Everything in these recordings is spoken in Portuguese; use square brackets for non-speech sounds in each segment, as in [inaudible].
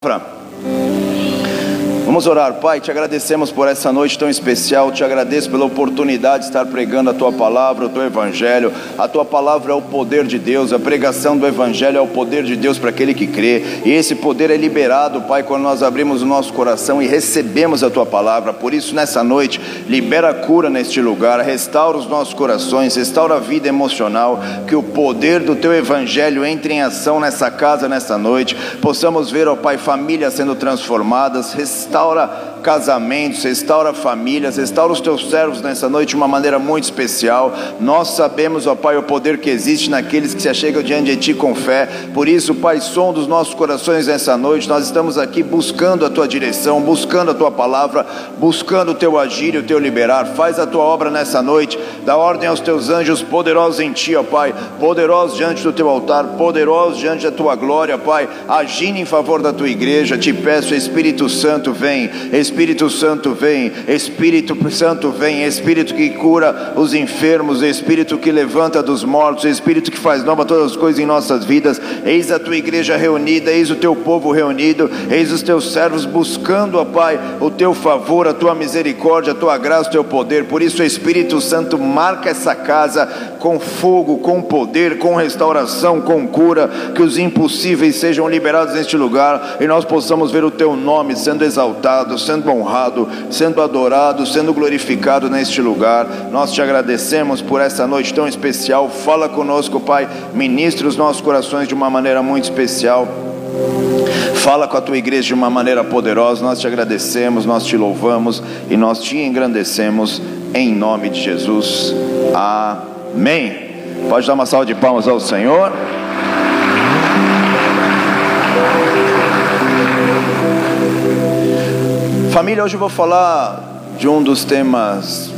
palavra. Vamos orar, Pai. Te agradecemos por essa noite tão especial. Te agradeço pela oportunidade de estar pregando a tua palavra, o teu evangelho. A tua palavra é o poder de Deus. A pregação do evangelho é o poder de Deus para aquele que crê. E esse poder é liberado, Pai, quando nós abrimos o nosso coração e recebemos a tua palavra. Por isso, nessa noite, libera a cura neste lugar, restaura os nossos corações, restaura a vida emocional. Que o poder do teu evangelho entre em ação nessa casa, nessa noite. Possamos ver, ó Pai, famílias sendo transformadas, restaura casamentos, restaura famílias, restaura os teus servos nessa noite de uma maneira muito especial. Nós sabemos, ó Pai, o poder que existe naqueles que se achegam diante de Ti com fé. Por isso, Pai, som dos nossos corações nessa noite. Nós estamos aqui buscando a Tua direção, buscando a Tua palavra, buscando o Teu agir e o Teu liberar. Faz a Tua obra nessa noite. Dá ordem aos Teus anjos poderosos em Ti, ó Pai, poderosos diante do Teu altar, poderosos diante da Tua glória, Pai, agindo em favor da Tua igreja. Te peço, Espírito Santo, vem. Espírito Santo vem, Espírito Santo vem, Espírito que cura os enfermos, Espírito que levanta dos mortos, Espírito que faz nova todas as coisas em nossas vidas. Eis a tua igreja reunida, eis o teu povo reunido, eis os teus servos buscando, ó Pai, o teu favor, a tua misericórdia, a tua graça, o teu poder. Por isso, Espírito Santo marca essa casa com fogo, com poder, com restauração, com cura, que os impossíveis sejam liberados neste lugar e nós possamos ver o teu nome sendo exaltado, sendo sendo honrado, sendo adorado, sendo glorificado neste lugar. Nós te agradecemos por essa noite tão especial. Fala conosco, Pai, ministra os nossos corações de uma maneira muito especial. Fala com a tua igreja de uma maneira poderosa. Nós te agradecemos, nós te louvamos e nós te engrandecemos em nome de Jesus. Amém. Pode dar uma salva de palmas ao Senhor. Família, hoje eu vou falar de um dos temas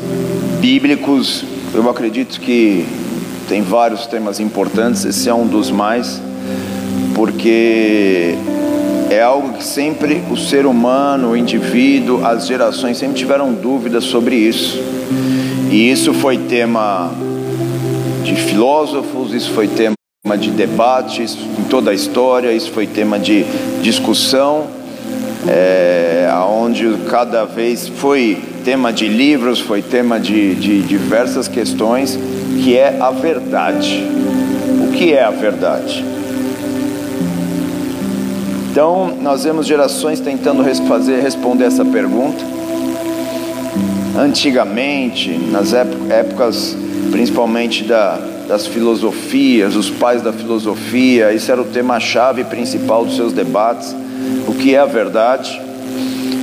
bíblicos. Eu acredito que tem vários temas importantes, esse é um dos mais, porque é algo que sempre o ser humano, o indivíduo, as gerações sempre tiveram dúvidas sobre isso. E isso foi tema de filósofos, isso foi tema de debates em toda a história, isso foi tema de discussão é, onde cada vez foi tema de livros, foi tema de, de diversas questões, que é a verdade. O que é a verdade? Então, nós vemos gerações tentando fazer, responder essa pergunta. Antigamente, nas épocas principalmente da, das filosofias, os pais da filosofia, isso era o tema-chave principal dos seus debates o que é a verdade.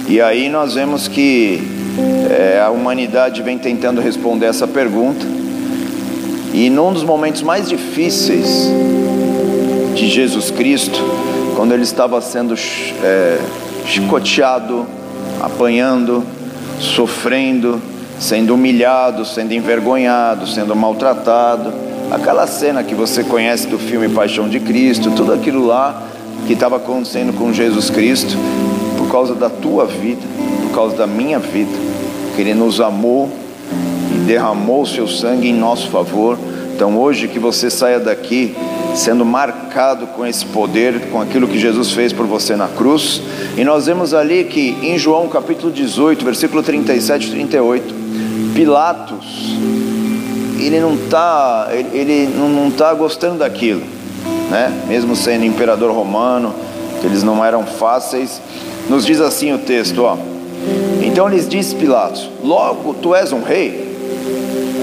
E aí nós vemos que é, a humanidade vem tentando responder essa pergunta. E num dos momentos mais difíceis de Jesus Cristo, quando ele estava sendo é, chicoteado, apanhando, sofrendo, sendo humilhado, sendo envergonhado, sendo maltratado, aquela cena que você conhece do filme Paixão de Cristo, tudo aquilo lá que estava acontecendo com Jesus Cristo por causa da tua vida, por causa da minha vida, que Ele nos amou e derramou o seu sangue em nosso favor. Então, hoje que você saia daqui sendo marcado com esse poder, com aquilo que Jesus fez por você na cruz. E nós vemos ali que em João capítulo 18, versículo 37 e 38, Pilatos, ele não está ele, ele não está gostando daquilo né? mesmo sendo imperador romano, eles não eram fáceis. Nos diz assim o texto, ó. Então lhes disse Pilatos: Logo tu és um rei?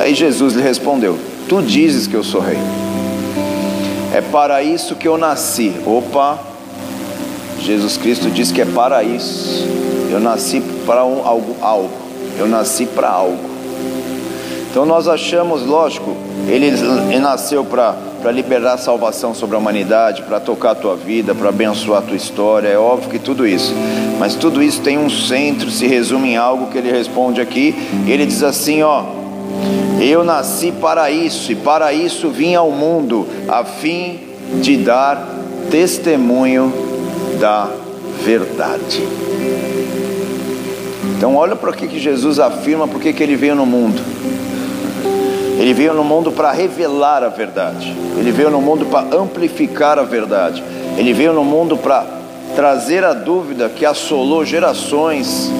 Aí Jesus lhe respondeu: Tu dizes que eu sou rei. É para isso que eu nasci. Opa, Jesus Cristo diz que é para isso. Eu nasci para um, algo, algo. Eu nasci para algo. Então nós achamos, lógico, ele nasceu para para liberar salvação sobre a humanidade, para tocar a tua vida, para abençoar a tua história. É óbvio que tudo isso, mas tudo isso tem um centro, se resume em algo que ele responde aqui. Ele diz assim: Ó, eu nasci para isso, e para isso vim ao mundo, a fim de dar testemunho da verdade. Então, olha para o que Jesus afirma, porque que ele veio no mundo. Ele veio no mundo para revelar a verdade. Ele veio no mundo para amplificar a verdade. Ele veio no mundo para trazer a dúvida que assolou gerações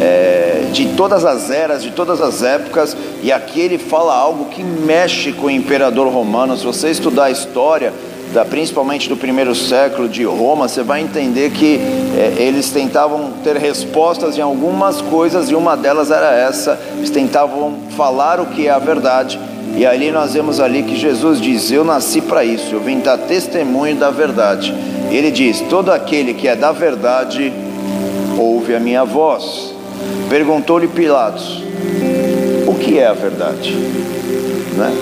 é, de todas as eras, de todas as épocas, e aqui ele fala algo que mexe com o imperador romano. Se você estudar a história, da, principalmente do primeiro século de Roma, você vai entender que é, eles tentavam ter respostas em algumas coisas, e uma delas era essa: eles tentavam falar o que é a verdade. E ali nós vemos ali que Jesus diz: Eu nasci para isso, eu vim dar testemunho da verdade. Ele diz: Todo aquele que é da verdade ouve a minha voz. Perguntou-lhe Pilatos: O que é a verdade? Né?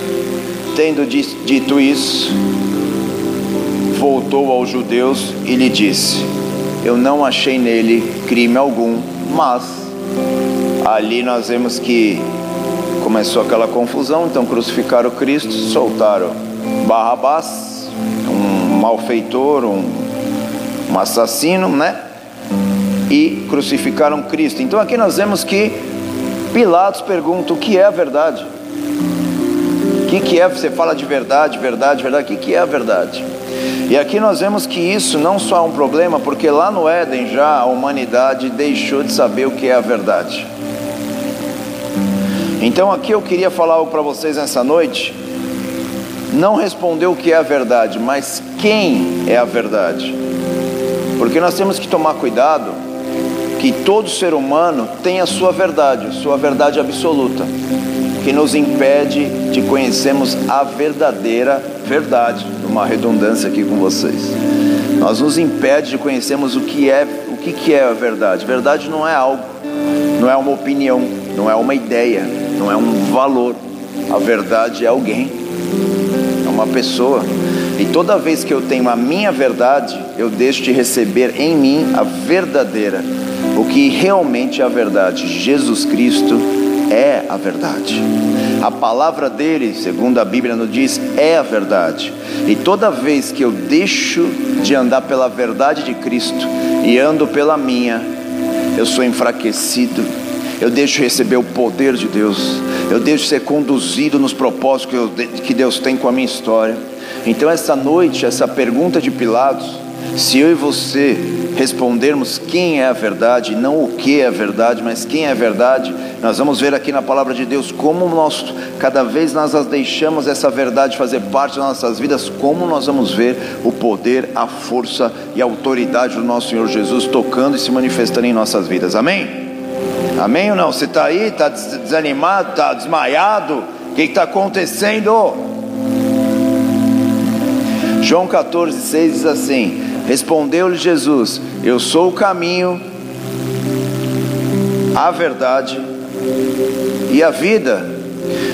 Tendo dito isso, voltou aos judeus e lhe disse: Eu não achei nele crime algum, mas ali nós vemos que começou aquela confusão, então crucificaram Cristo, soltaram Barrabás, um malfeitor, um, um assassino, né? E crucificaram Cristo. Então aqui nós vemos que Pilatos pergunta o que é a verdade. O que, que é? Você fala de verdade, verdade, verdade. O que, que é a verdade? E aqui nós vemos que isso não só é um problema, porque lá no Éden já a humanidade deixou de saber o que é a verdade. Então aqui eu queria falar algo para vocês nessa noite. Não responder o que é a verdade, mas quem é a verdade. Porque nós temos que tomar cuidado que todo ser humano tem a sua verdade, sua verdade absoluta, que nos impede de conhecermos a verdadeira verdade uma redundância aqui com vocês. Nós nos impede de conhecermos o que é, o que, que é a verdade. Verdade não é algo, não é uma opinião, não é uma ideia, não é um valor. A verdade é alguém, é uma pessoa. E toda vez que eu tenho a minha verdade, eu deixo de receber em mim a verdadeira, o que realmente é a verdade. Jesus Cristo é a verdade. A palavra dele, segundo a Bíblia nos diz, é a verdade. E toda vez que eu deixo de andar pela verdade de Cristo e ando pela minha, eu sou enfraquecido, eu deixo receber o poder de Deus, eu deixo ser conduzido nos propósitos que Deus tem com a minha história. Então, essa noite, essa pergunta de Pilatos, se eu e você respondermos quem é a verdade, não o que é a verdade, mas quem é a verdade, nós vamos ver aqui na palavra de Deus como nós, cada vez nós deixamos essa verdade fazer parte das nossas vidas, como nós vamos ver o poder, a força e a autoridade do nosso Senhor Jesus tocando e se manifestando em nossas vidas. Amém? Amém ou não? Você está aí, está desanimado, está desmaiado? O que está acontecendo? João 14, 6 diz assim: Respondeu-lhe Jesus: Eu sou o caminho, a verdade e a vida.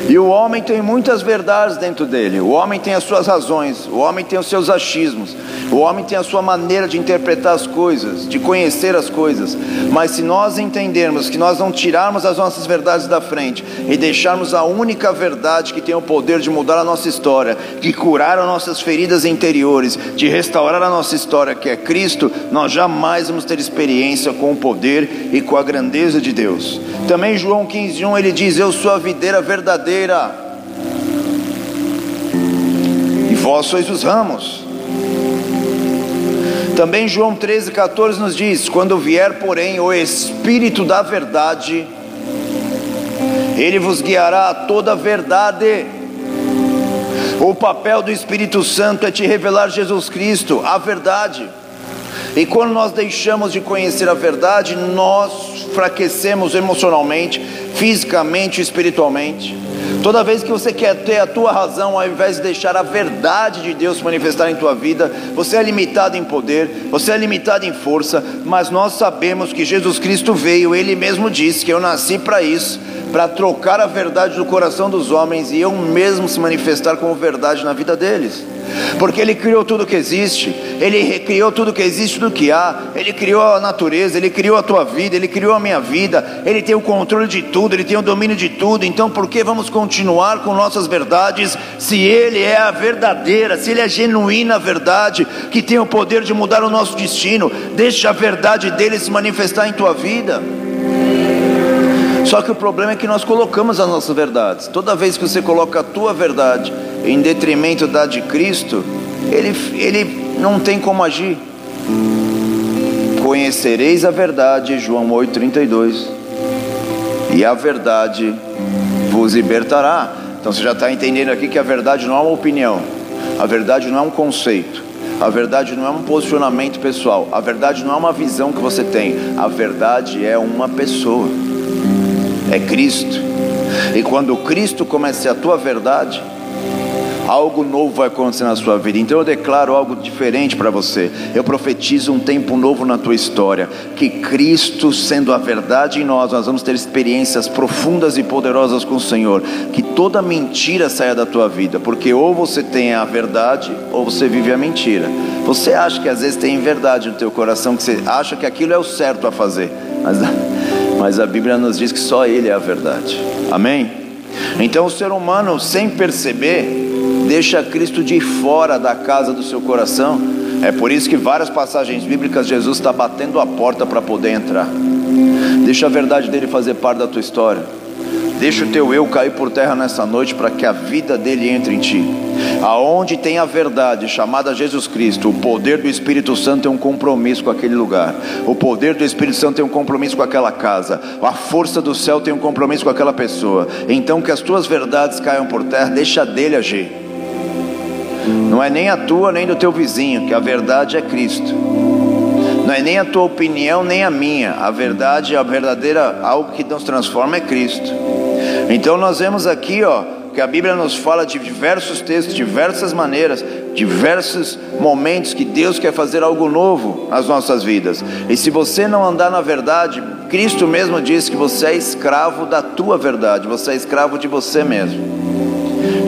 E o homem tem muitas verdades dentro dele. O homem tem as suas razões, o homem tem os seus achismos, o homem tem a sua maneira de interpretar as coisas, de conhecer as coisas. Mas se nós entendermos que nós não tirarmos as nossas verdades da frente e deixarmos a única verdade que tem o poder de mudar a nossa história, de curar as nossas feridas interiores, de restaurar a nossa história, que é Cristo, nós jamais vamos ter experiência com o poder e com a grandeza de Deus. Também João 15:1 ele diz: Eu sou a videira verdadeira e vós sois os ramos. Também João 13, 14 nos diz: Quando vier, porém, o Espírito da Verdade, ele vos guiará a toda a verdade. O papel do Espírito Santo é te revelar Jesus Cristo, a verdade. E quando nós deixamos de conhecer a verdade, nós fraquecemos emocionalmente, fisicamente e espiritualmente. Toda vez que você quer ter a tua razão, ao invés de deixar a verdade de Deus manifestar em tua vida, você é limitado em poder, você é limitado em força, mas nós sabemos que Jesus Cristo veio, ele mesmo disse que eu nasci para isso, para trocar a verdade do coração dos homens e eu mesmo se manifestar como verdade na vida deles porque Ele criou tudo que existe, Ele recriou tudo que existe do que há, Ele criou a natureza, Ele criou a tua vida, Ele criou a minha vida, Ele tem o controle de tudo, Ele tem o domínio de tudo, então por que vamos continuar com nossas verdades se Ele é a verdadeira, se Ele é a genuína verdade, que tem o poder de mudar o nosso destino? Deixa a verdade dele se manifestar em tua vida. Só que o problema é que nós colocamos as nossas verdades. Toda vez que você coloca a tua verdade em detrimento da de Cristo, ele, ele não tem como agir. conhecereis a verdade, João 8,32, e a verdade vos libertará. Então você já está entendendo aqui que a verdade não é uma opinião, a verdade não é um conceito, a verdade não é um posicionamento pessoal, a verdade não é uma visão que você tem, a verdade é uma pessoa, é Cristo. E quando Cristo começa a ser a tua verdade, algo novo vai acontecer na sua vida. Então eu declaro algo diferente para você. Eu profetizo um tempo novo na tua história. Que Cristo, sendo a verdade em nós, nós vamos ter experiências profundas e poderosas com o Senhor. Que toda mentira saia da tua vida, porque ou você tem a verdade ou você vive a mentira. Você acha que às vezes tem verdade no teu coração, que você acha que aquilo é o certo a fazer, mas, mas a Bíblia nos diz que só Ele é a verdade. Amém? Então o ser humano, sem perceber, deixa Cristo de fora da casa do seu coração. É por isso que várias passagens bíblicas Jesus está batendo a porta para poder entrar. Deixa a verdade dele fazer parte da tua história. Deixa o teu eu cair por terra nessa noite para que a vida dele entre em ti. Aonde tem a verdade chamada Jesus Cristo, o poder do Espírito Santo tem um compromisso com aquele lugar. O poder do Espírito Santo tem um compromisso com aquela casa. A força do céu tem um compromisso com aquela pessoa. Então que as tuas verdades caiam por terra, deixa dele agir. Não é nem a tua nem do teu vizinho, que a verdade é Cristo. Não é nem a tua opinião nem a minha. A verdade, a verdadeira algo que nos transforma é Cristo. Então nós vemos aqui, ó, que a Bíblia nos fala de diversos textos, diversas maneiras, diversos momentos que Deus quer fazer algo novo nas nossas vidas. E se você não andar na verdade, Cristo mesmo diz que você é escravo da tua verdade, você é escravo de você mesmo.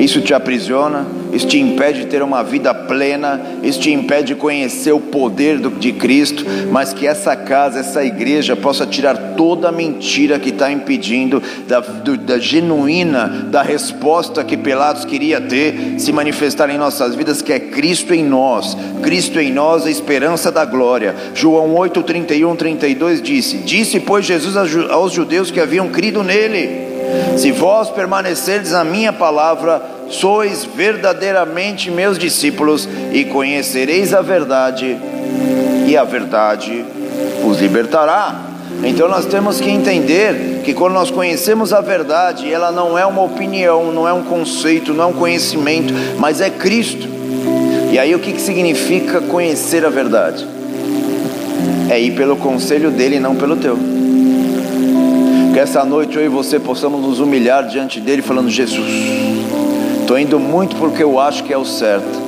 Isso te aprisiona, isso te impede de ter uma vida plena, isso te impede de conhecer o poder de Cristo, mas que essa casa, essa igreja possa tirar toda a mentira que está impedindo da, do, da genuína, da resposta que Pilatos queria ter, se manifestar em nossas vidas, que é Cristo em nós, Cristo em nós, a esperança da glória. João 8, 31, 32 disse: Disse, pois, Jesus aos judeus que haviam crido nele. Se vós permanecerdes na minha palavra, sois verdadeiramente meus discípulos e conhecereis a verdade, e a verdade os libertará. Então nós temos que entender que quando nós conhecemos a verdade, ela não é uma opinião, não é um conceito, não é um conhecimento, mas é Cristo. E aí o que, que significa conhecer a verdade? É ir pelo conselho dele e não pelo teu. Essa noite eu e você possamos nos humilhar diante dele, falando: Jesus, estou indo muito porque eu acho que é o certo.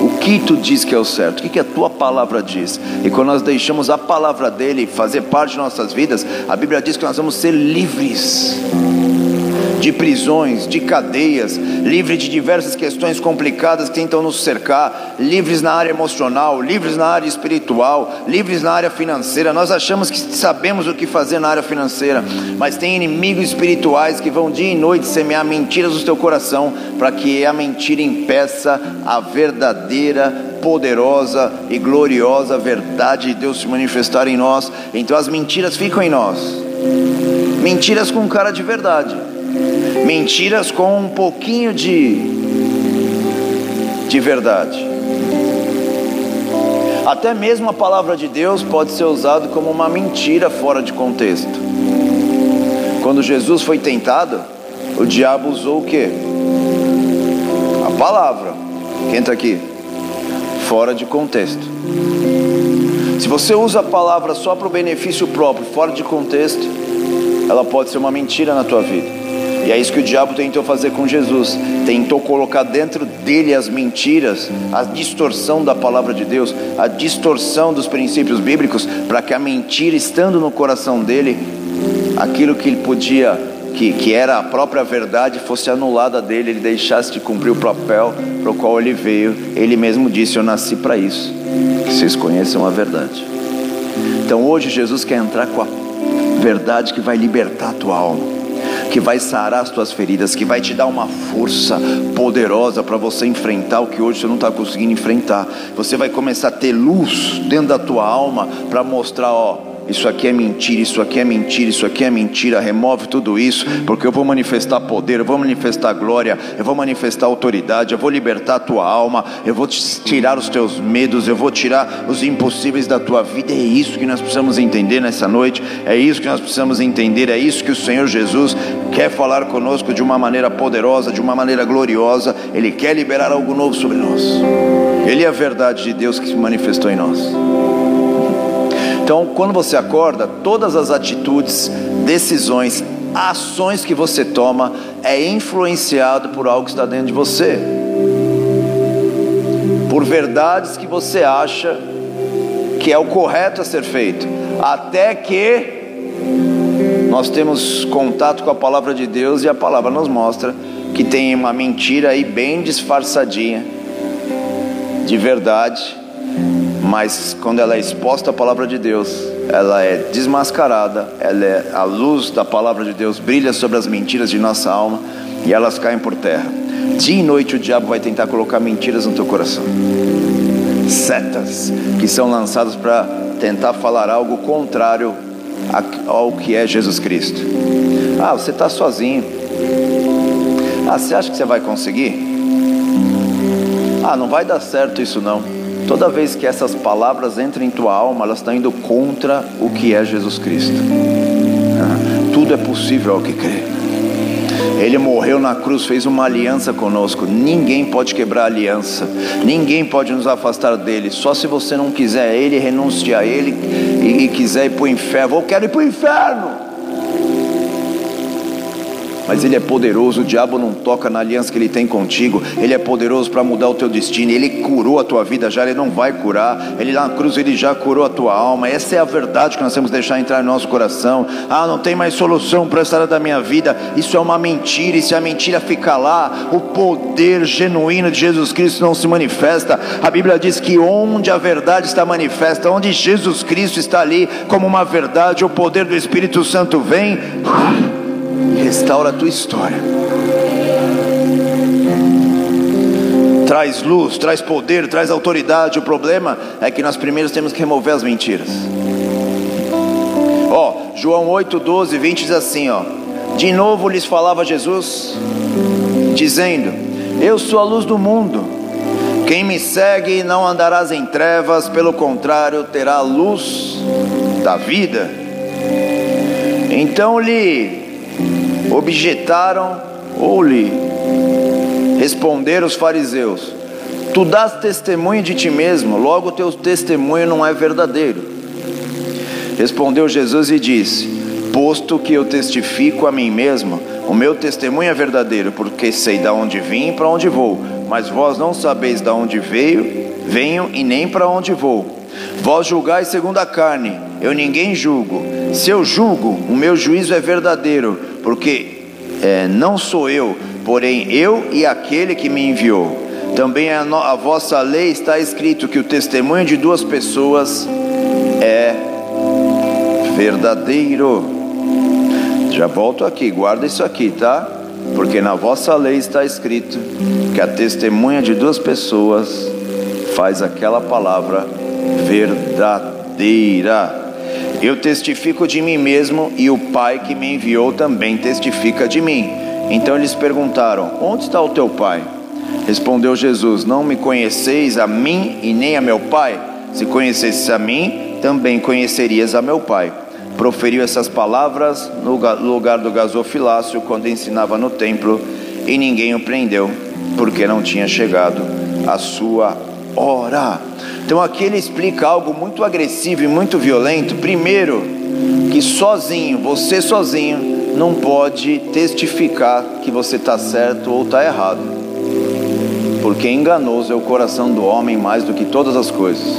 O que tu diz que é o certo? O que, que a tua palavra diz? E quando nós deixamos a palavra dele fazer parte de nossas vidas, a Bíblia diz que nós vamos ser livres de prisões, de cadeias, livre de diversas questões complicadas que tentam nos cercar, livres na área emocional, livres na área espiritual, livres na área financeira. Nós achamos que sabemos o que fazer na área financeira, mas tem inimigos espirituais que vão dia e noite semear mentiras no teu coração para que a mentira impeça a verdadeira poderosa e gloriosa verdade de Deus se manifestar em nós. Então as mentiras ficam em nós. Mentiras com cara de verdade mentiras com um pouquinho de, de verdade. Até mesmo a palavra de Deus pode ser usada como uma mentira fora de contexto. Quando Jesus foi tentado, o diabo usou o que? A palavra. Quem está aqui? Fora de contexto. Se você usa a palavra só para o benefício próprio, fora de contexto, ela pode ser uma mentira na tua vida. E é isso que o diabo tentou fazer com Jesus. Tentou colocar dentro dele as mentiras, a distorção da palavra de Deus, a distorção dos princípios bíblicos, para que a mentira estando no coração dele, aquilo que ele podia, que, que era a própria verdade, fosse anulada dele, ele deixasse de cumprir o papel para o qual ele veio. Ele mesmo disse: Eu nasci para isso, que vocês conheçam a verdade. Então hoje Jesus quer entrar com a verdade que vai libertar a tua alma que vai sarar as tuas feridas, que vai te dar uma força poderosa para você enfrentar o que hoje você não está conseguindo enfrentar. Você vai começar a ter luz dentro da tua alma para mostrar, ó, isso aqui é mentira, isso aqui é mentira, isso aqui é mentira. Remove tudo isso, porque eu vou manifestar poder, eu vou manifestar glória, eu vou manifestar autoridade, eu vou libertar a tua alma, eu vou tirar os teus medos, eu vou tirar os impossíveis da tua vida. É isso que nós precisamos entender nessa noite, é isso que nós precisamos entender, é isso que o Senhor Jesus quer falar conosco de uma maneira poderosa, de uma maneira gloriosa. Ele quer liberar algo novo sobre nós. Ele é a verdade de Deus que se manifestou em nós. Então, quando você acorda, todas as atitudes, decisões, ações que você toma é influenciado por algo que está dentro de você. Por verdades que você acha que é o correto a ser feito, até que nós temos contato com a palavra de Deus e a palavra nos mostra que tem uma mentira aí bem disfarçadinha de verdade mas quando ela é exposta à palavra de Deus, ela é desmascarada, ela é a luz da palavra de Deus brilha sobre as mentiras de nossa alma e elas caem por terra. Dia e noite o diabo vai tentar colocar mentiras no teu coração. Setas que são lançadas para tentar falar algo contrário ao que é Jesus Cristo. Ah, você está sozinho. Ah, você acha que você vai conseguir? Ah, não vai dar certo isso não. Toda vez que essas palavras entram em tua alma, elas estão indo contra o que é Jesus Cristo. Ah, tudo é possível ao que crê. Ele morreu na cruz, fez uma aliança conosco. Ninguém pode quebrar a aliança, ninguém pode nos afastar dele. Só se você não quiser ele, renunciar a ele e, e quiser ir para o inferno. Eu quero ir para o inferno mas Ele é poderoso. O diabo não toca na aliança que Ele tem contigo. Ele é poderoso para mudar o teu destino. Ele curou a tua vida já, Ele não vai curar. Ele lá na cruz, Ele já curou a tua alma. Essa é a verdade que nós temos que deixar entrar no nosso coração. Ah, não tem mais solução para essa área da minha vida. Isso é uma mentira. E se a mentira ficar lá, o poder genuíno de Jesus Cristo não se manifesta. A Bíblia diz que onde a verdade está manifesta, onde Jesus Cristo está ali como uma verdade, o poder do Espírito Santo vem restaura a tua história. Traz luz, traz poder, traz autoridade. O problema é que nós primeiros temos que remover as mentiras. Ó, João 8, 12, 20 diz assim: ó, de novo lhes falava Jesus, dizendo: Eu sou a luz do mundo. Quem me segue não andarás em trevas, pelo contrário, terá a luz da vida. Então lhe objetaram ou lhe responderam os fariseus: Tu dás testemunho de ti mesmo, logo teu testemunho não é verdadeiro. Respondeu Jesus e disse: Posto que eu testifico a mim mesmo, o meu testemunho é verdadeiro, porque sei de onde vim e para onde vou, mas vós não sabeis de onde veio, venho e nem para onde vou. Vós julgais segundo a carne, eu ninguém julgo. Se eu julgo, o meu juízo é verdadeiro, porque é, não sou eu, porém eu e aquele que me enviou. Também a, no, a vossa lei está escrito que o testemunho de duas pessoas é verdadeiro. Já volto aqui, guarda isso aqui, tá? Porque na vossa lei está escrito que a testemunha de duas pessoas faz aquela palavra verdadeira. Eu testifico de mim mesmo e o Pai que me enviou também testifica de mim. Então eles perguntaram: Onde está o teu Pai? Respondeu Jesus: Não me conheceis a mim e nem a meu Pai? Se conhecesses a mim, também conhecerias a meu Pai. Proferiu essas palavras no lugar do gasofilácio quando ensinava no templo e ninguém o prendeu, porque não tinha chegado a sua hora. Então aqui ele explica algo muito agressivo e muito violento. Primeiro, que sozinho, você sozinho, não pode testificar que você está certo ou está errado. Porque enganoso é o coração do homem mais do que todas as coisas.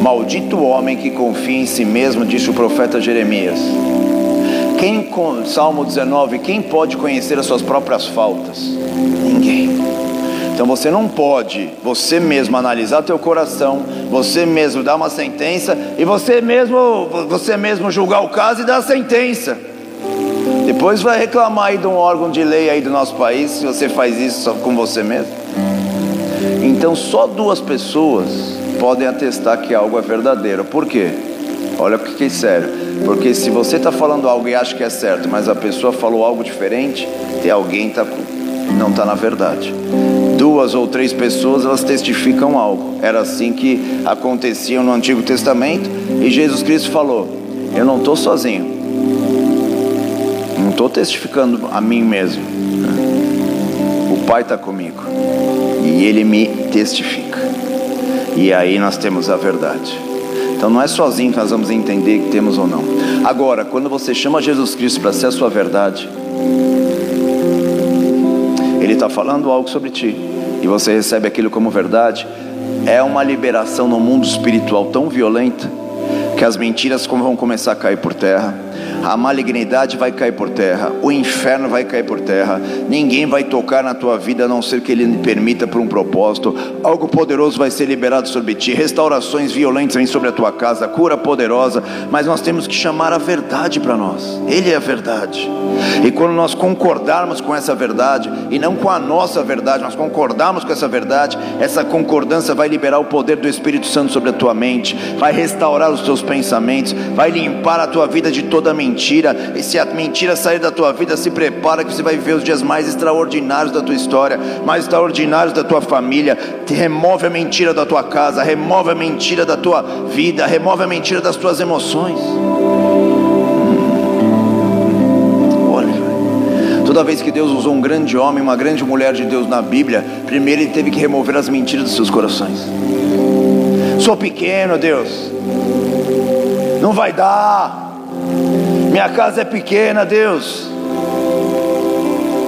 Maldito o homem que confia em si mesmo, disse o profeta Jeremias. Quem, Salmo 19, quem pode conhecer as suas próprias faltas? Ninguém. Então você não pode, você mesmo analisar teu coração, você mesmo dar uma sentença e você mesmo, você mesmo julgar o caso e dar a sentença. Depois vai reclamar aí de um órgão de lei aí do nosso país se você faz isso só com você mesmo. Então só duas pessoas podem atestar que algo é verdadeiro. Por quê? Olha o que é sério. Porque se você está falando algo e acha que é certo, mas a pessoa falou algo diferente, tem alguém tá, não está na verdade. Duas ou três pessoas elas testificam algo. Era assim que acontecia no Antigo Testamento. E Jesus Cristo falou: Eu não estou sozinho. Não estou testificando a mim mesmo. O Pai está comigo. E Ele me testifica. E aí nós temos a verdade. Então não é sozinho que nós vamos entender que temos ou não. Agora, quando você chama Jesus Cristo para ser a sua verdade, Ele está falando algo sobre ti e você recebe aquilo como verdade, é uma liberação no mundo espiritual tão violenta que as mentiras vão começar a cair por terra a malignidade vai cair por terra, o inferno vai cair por terra, ninguém vai tocar na tua vida a não ser que Ele permita por um propósito, algo poderoso vai ser liberado sobre ti, restaurações violentas vêm sobre a tua casa, cura poderosa, mas nós temos que chamar a verdade para nós, Ele é a verdade, e quando nós concordarmos com essa verdade, e não com a nossa verdade, nós concordarmos com essa verdade, essa concordância vai liberar o poder do Espírito Santo sobre a tua mente, vai restaurar os teus pensamentos, vai limpar a tua vida de toda mentira mentira, e se a mentira sair da tua vida, se prepara que você vai viver os dias mais extraordinários da tua história, mais extraordinários da tua família. Remove a mentira da tua casa, remove a mentira da tua vida, remove a mentira das tuas emoções. Toda vez que Deus usou um grande homem, uma grande mulher de Deus na Bíblia, primeiro ele teve que remover as mentiras dos seus corações. Sou pequeno, Deus. Não vai dar. Minha casa é pequena, Deus.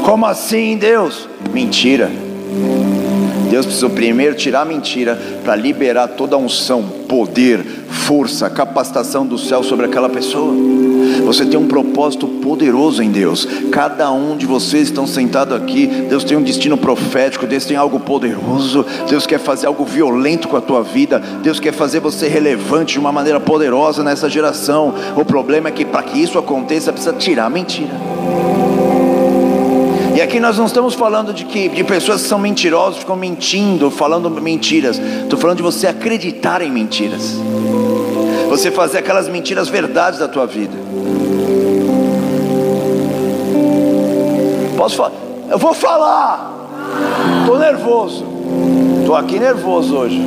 Como assim, Deus? Mentira. Deus precisou primeiro tirar a mentira para liberar toda a unção, poder, força, capacitação do céu sobre aquela pessoa. Você tem um propósito poderoso em Deus. Cada um de vocês estão sentados aqui. Deus tem um destino profético. Deus tem algo poderoso. Deus quer fazer algo violento com a tua vida. Deus quer fazer você relevante de uma maneira poderosa nessa geração. O problema é que para que isso aconteça precisa tirar a mentira. E aqui nós não estamos falando de que de pessoas que são mentirosas, ficam mentindo, falando mentiras. Estou falando de você acreditar em mentiras. Você fazer aquelas mentiras verdades da tua vida. Posso falar? Eu vou falar. Estou nervoso. Estou aqui nervoso hoje.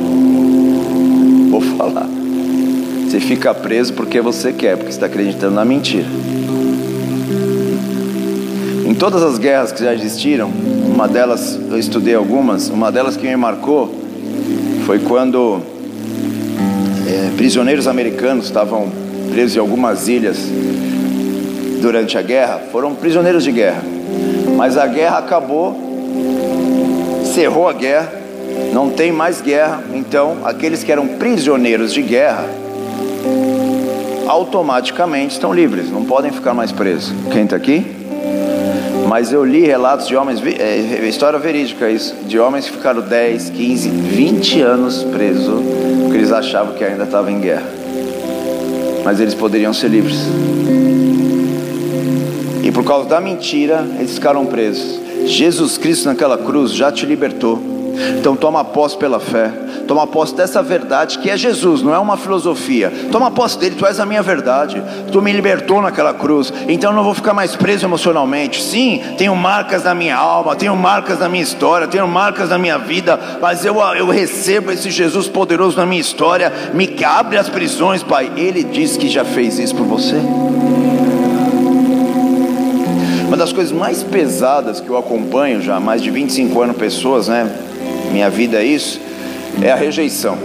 Vou falar. Você fica preso porque você quer, porque está acreditando na mentira todas as guerras que já existiram, uma delas eu estudei algumas, uma delas que me marcou foi quando é, prisioneiros americanos estavam presos em algumas ilhas durante a guerra, foram prisioneiros de guerra, mas a guerra acabou, cerrou a guerra, não tem mais guerra, então aqueles que eram prisioneiros de guerra automaticamente estão livres, não podem ficar mais presos. Quem está aqui? Mas eu li relatos de homens, é, é, história verídica isso, de homens que ficaram 10, 15, 20 anos presos, porque eles achavam que ainda estavam em guerra. Mas eles poderiam ser livres. E por causa da mentira, eles ficaram presos. Jesus Cristo naquela cruz já te libertou. Então toma posse pela fé. Toma posse dessa verdade que é Jesus, não é uma filosofia. Toma posse dele, tu és a minha verdade. Tu me libertou naquela cruz. Então eu não vou ficar mais preso emocionalmente. Sim, tenho marcas na minha alma, tenho marcas na minha história, tenho marcas na minha vida, mas eu, eu recebo esse Jesus poderoso na minha história. Me abre as prisões, Pai. Ele diz que já fez isso por você. Uma das coisas mais pesadas que eu acompanho já há mais de 25 anos, pessoas, né? minha vida é isso, é a rejeição.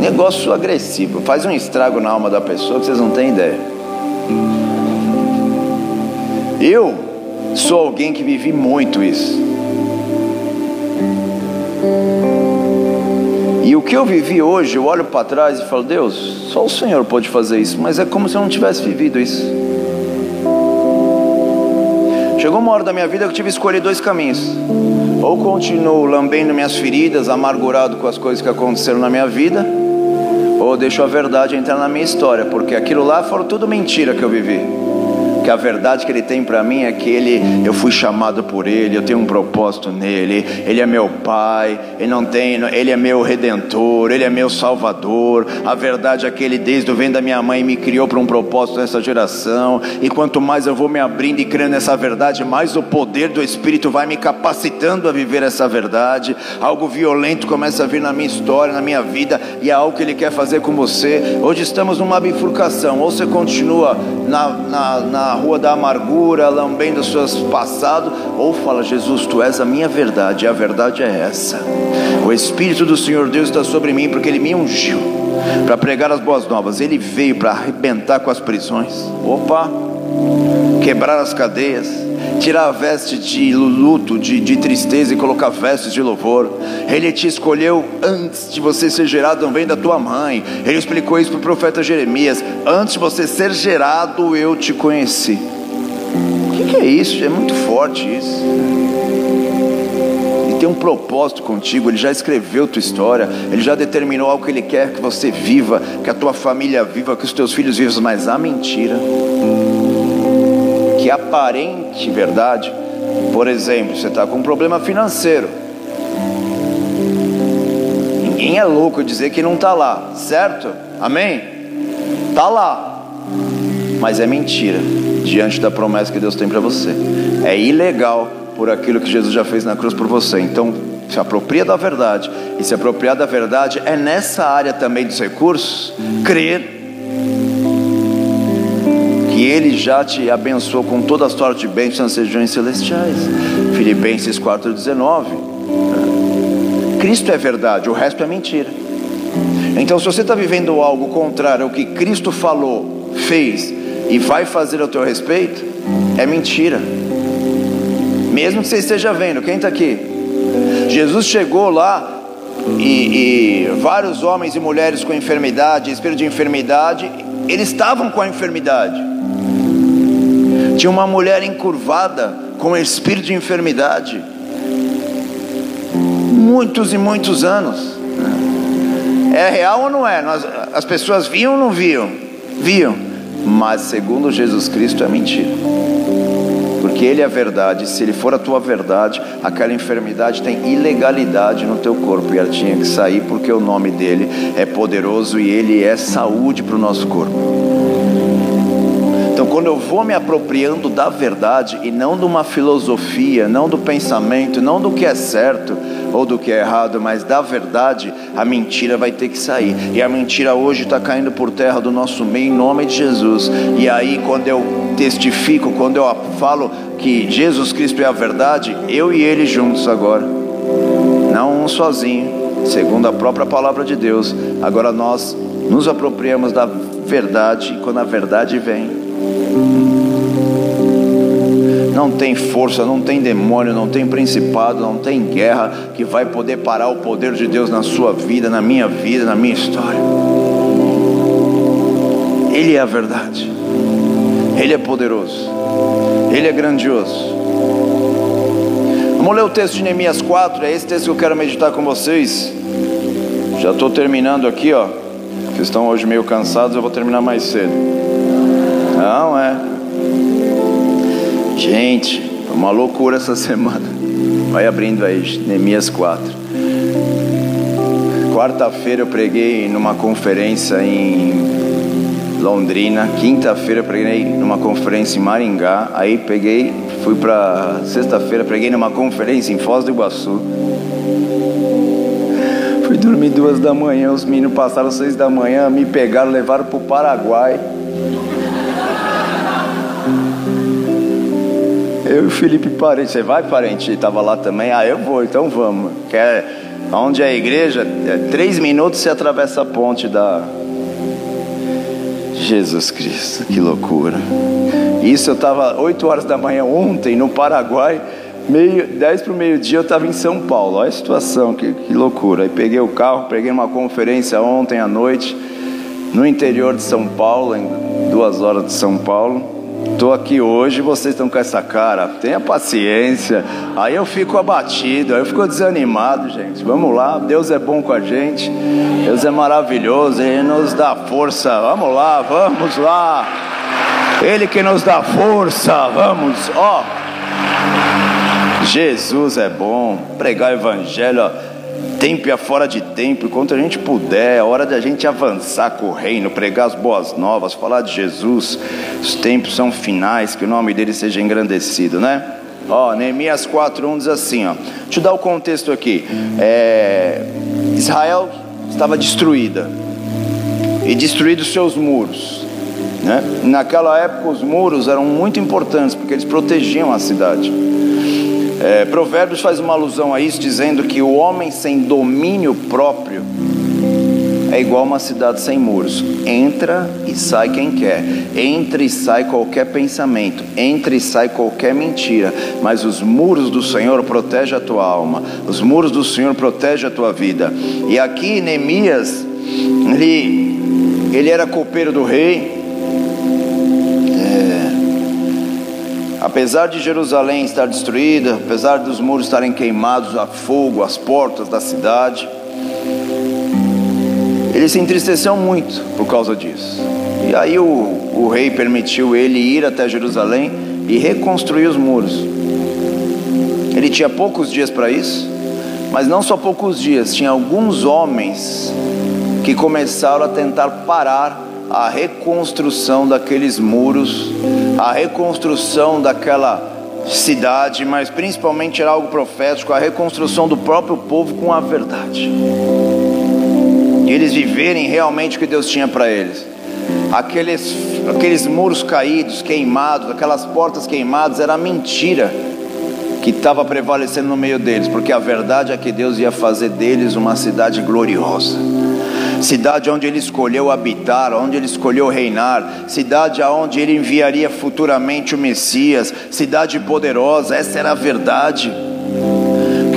Negócio agressivo, faz um estrago na alma da pessoa que vocês não têm ideia. Eu sou alguém que vivi muito isso. E o que eu vivi hoje, eu olho para trás e falo, Deus, só o Senhor pode fazer isso, mas é como se eu não tivesse vivido isso. Chegou uma hora da minha vida que eu tive que escolher dois caminhos. Ou continuo lambendo minhas feridas, amargurado com as coisas que aconteceram na minha vida, ou deixo a verdade entrar na minha história, porque aquilo lá foram tudo mentira que eu vivi. Que a verdade que Ele tem para mim é que Ele, eu fui chamado por Ele, eu tenho um propósito nele. Ele é meu Pai, Ele não tem, Ele é meu Redentor, Ele é meu Salvador. A verdade é que Ele desde o vento da minha mãe me criou para um propósito nessa geração. E quanto mais eu vou me abrindo e crendo nessa verdade, mais o poder do Espírito vai me capacitando a viver essa verdade. Algo violento começa a vir na minha história, na minha vida, e é algo que Ele quer fazer com você. Hoje estamos numa bifurcação, ou você continua na, na, na rua da amargura, lambendo os seus passados, ou fala: Jesus, tu és a minha verdade, e a verdade é essa. O Espírito do Senhor Deus está sobre mim, porque Ele me ungiu para pregar as boas novas. Ele veio para arrebentar com as prisões. Opa! Quebrar as cadeias, tirar a veste de luto, de, de tristeza e colocar vestes de louvor. Ele te escolheu antes de você ser gerado, vem da tua mãe. Ele explicou isso para o profeta Jeremias: Antes de você ser gerado, eu te conheci. O que, que é isso? É muito forte isso Ele tem um propósito contigo, Ele já escreveu tua história, Ele já determinou algo que Ele quer que você viva, que a tua família viva, que os teus filhos vivam, mas a mentira que aparente verdade. Por exemplo, você está com um problema financeiro. Ninguém é louco dizer que não está lá, certo? Amém? Está lá, mas é mentira diante da promessa que Deus tem para você. É ilegal por aquilo que Jesus já fez na cruz por você. Então, se apropria da verdade. E se apropriar da verdade é nessa área também dos recursos, crer que Ele já te abençoou com toda a sorte de bênçãos nas regiões celestiais. Filipenses 4,19. Cristo é verdade, o resto é mentira. Então, se você está vivendo algo contrário ao que Cristo falou, fez e vai fazer ao teu respeito, é mentira. Mesmo que você esteja vendo, quem está aqui? Jesus chegou lá e, e vários homens e mulheres com enfermidade, espírito de enfermidade, eles estavam com a enfermidade. Tinha uma mulher encurvada com espírito de enfermidade. Muitos e muitos anos. É real ou não é? Nós, as pessoas viam ou não viam? Viam. Mas segundo Jesus Cristo é mentira. Porque Ele é a verdade. Se Ele for a tua verdade, aquela enfermidade tem ilegalidade no teu corpo. E ela tinha que sair porque o nome dele é poderoso e Ele é saúde para o nosso corpo. Então, quando eu vou me apropriando da verdade e não de uma filosofia, não do pensamento, não do que é certo ou do que é errado, mas da verdade, a mentira vai ter que sair. E a mentira hoje está caindo por terra do nosso meio em nome de Jesus. E aí, quando eu testifico, quando eu falo que Jesus Cristo é a verdade, eu e Ele juntos agora, não um sozinho, segundo a própria palavra de Deus. Agora nós nos apropriamos da verdade, quando a verdade vem, não tem força, não tem demônio, não tem principado, não tem guerra que vai poder parar o poder de Deus na sua vida, na minha vida, na minha história. Ele é a verdade, Ele é poderoso, Ele é grandioso. Vamos ler o texto de Neemias 4, é esse texto que eu quero meditar com vocês. Já estou terminando aqui, ó. Vocês estão hoje meio cansados, eu vou terminar mais cedo. Não é. Gente, uma loucura essa [laughs] semana. Vai abrindo aí, Neemias 4. Quarta-feira eu preguei numa conferência em Londrina. Quinta-feira eu preguei numa conferência em Maringá. Aí peguei, fui para sexta-feira, preguei numa conferência em Foz do Iguaçu. Fui dormir duas da manhã, os meninos passaram seis da manhã, me pegaram, levaram para o Paraguai. Eu e o Felipe parente, você vai parente? Estava lá também, ah eu vou, então vamos. Quer, onde é a igreja, é, três minutos você atravessa a ponte da Jesus Cristo, que loucura. Isso eu estava 8 horas da manhã ontem no Paraguai, meio, 10 para o meio-dia eu estava em São Paulo. Olha a situação, que, que loucura. Aí peguei o carro, peguei uma conferência ontem à noite, no interior de São Paulo, em duas horas de São Paulo. Estou aqui hoje, vocês estão com essa cara, tenha paciência. Aí eu fico abatido, aí eu fico desanimado, gente. Vamos lá, Deus é bom com a gente, Deus é maravilhoso, Ele nos dá força. Vamos lá, vamos lá. Ele que nos dá força, vamos, ó. Jesus é bom, pregar o evangelho, ó, tempo e fora de tempo, enquanto a gente puder, é hora de a gente avançar com o reino, pregar as boas novas, falar de Jesus. Os tempos são finais, que o nome dele seja engrandecido, né? Ó, Neemias 4:1 diz assim, ó. Eu dar o contexto aqui. É, Israel estava destruída e destruídos seus muros. Né? Naquela época os muros eram muito importantes porque eles protegiam a cidade. É, Provérbios faz uma alusão a isso, dizendo que o homem sem domínio próprio é igual uma cidade sem muros. Entra e sai quem quer, entra e sai qualquer pensamento, entra e sai qualquer mentira. Mas os muros do Senhor protegem a tua alma, os muros do Senhor protegem a tua vida. E aqui Neemias, ele, ele era copeiro do rei. Apesar de Jerusalém estar destruída, apesar dos muros estarem queimados a fogo, as portas da cidade, ele se entristeceu muito por causa disso. E aí o, o rei permitiu ele ir até Jerusalém e reconstruir os muros. Ele tinha poucos dias para isso, mas não só poucos dias, tinha alguns homens que começaram a tentar parar a reconstrução daqueles muros, a reconstrução daquela cidade, mas principalmente era algo profético, a reconstrução do próprio povo com a verdade e eles viverem realmente o que Deus tinha para eles. Aqueles, aqueles muros caídos, queimados, aquelas portas queimadas, era mentira que estava prevalecendo no meio deles, porque a verdade é que Deus ia fazer deles uma cidade gloriosa. Cidade onde ele escolheu habitar, onde ele escolheu reinar, cidade aonde ele enviaria futuramente o Messias, cidade poderosa, essa era a verdade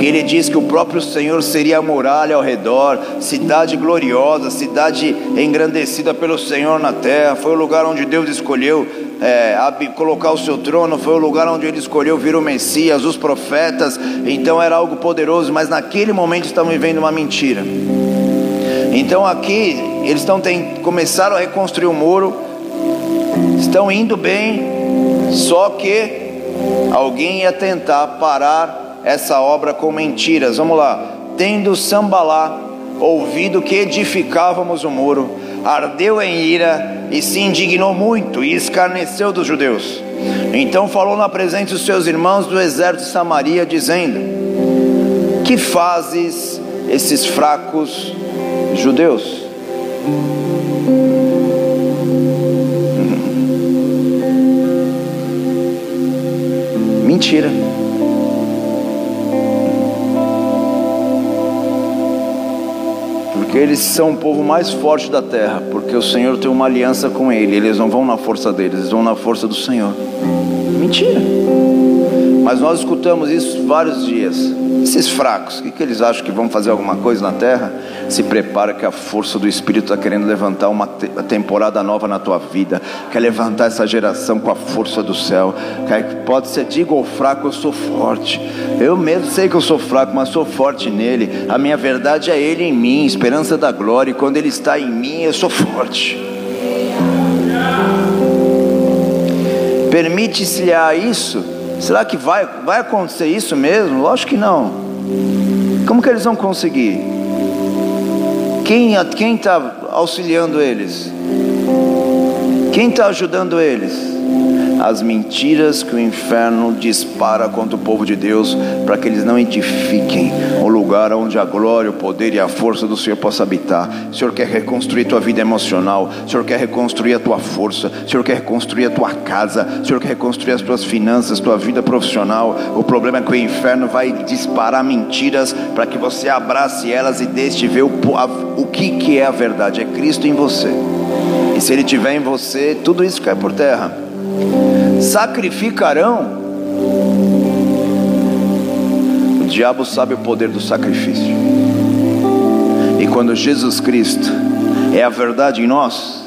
que ele diz que o próprio Senhor seria a muralha ao redor, cidade gloriosa, cidade engrandecida pelo Senhor na terra. Foi o lugar onde Deus escolheu é, colocar o seu trono, foi o lugar onde ele escolheu vir o Messias, os profetas. Então era algo poderoso, mas naquele momento estão vivendo uma mentira. Então aqui eles estão tem, começaram a reconstruir o muro, estão indo bem, só que alguém ia tentar parar essa obra com mentiras. Vamos lá. Tendo Sambalá ouvido que edificávamos o muro, ardeu em ira e se indignou muito e escarneceu dos judeus. Então falou na presença dos seus irmãos do exército de Samaria, dizendo: Que fazes esses fracos judeus? Mentira. porque eles são o povo mais forte da terra, porque o Senhor tem uma aliança com ele, eles não vão na força deles, eles vão na força do Senhor. Mentira. Mas nós escutamos isso vários dias. Esses fracos, o que, que eles acham que vão fazer alguma coisa na terra? Se prepara que a força do Espírito está querendo levantar uma te temporada nova na tua vida. Quer levantar essa geração com a força do céu. Quer, pode ser, diga ou fraco, eu sou forte. Eu mesmo sei que eu sou fraco, mas sou forte nele. A minha verdade é Ele em mim, esperança da glória. E quando Ele está em mim, eu sou forte. Permite-se a isso Será que vai, vai acontecer isso mesmo? Lógico que não. Como que eles vão conseguir? Quem está auxiliando eles? Quem está ajudando eles? As mentiras que o inferno dispara contra o povo de Deus, para que eles não edifiquem o lugar onde a glória, o poder e a força do Senhor possa habitar. O Senhor quer reconstruir tua vida emocional, o Senhor quer reconstruir a tua força, o Senhor quer reconstruir a tua casa, o Senhor quer reconstruir as tuas finanças, tua vida profissional. O problema é que o inferno vai disparar mentiras para que você abrace elas e deixe ver o, o que, que é a verdade. É Cristo em você. E se Ele estiver em você, tudo isso cai por terra sacrificarão. O diabo sabe o poder do sacrifício. E quando Jesus Cristo é a verdade em nós,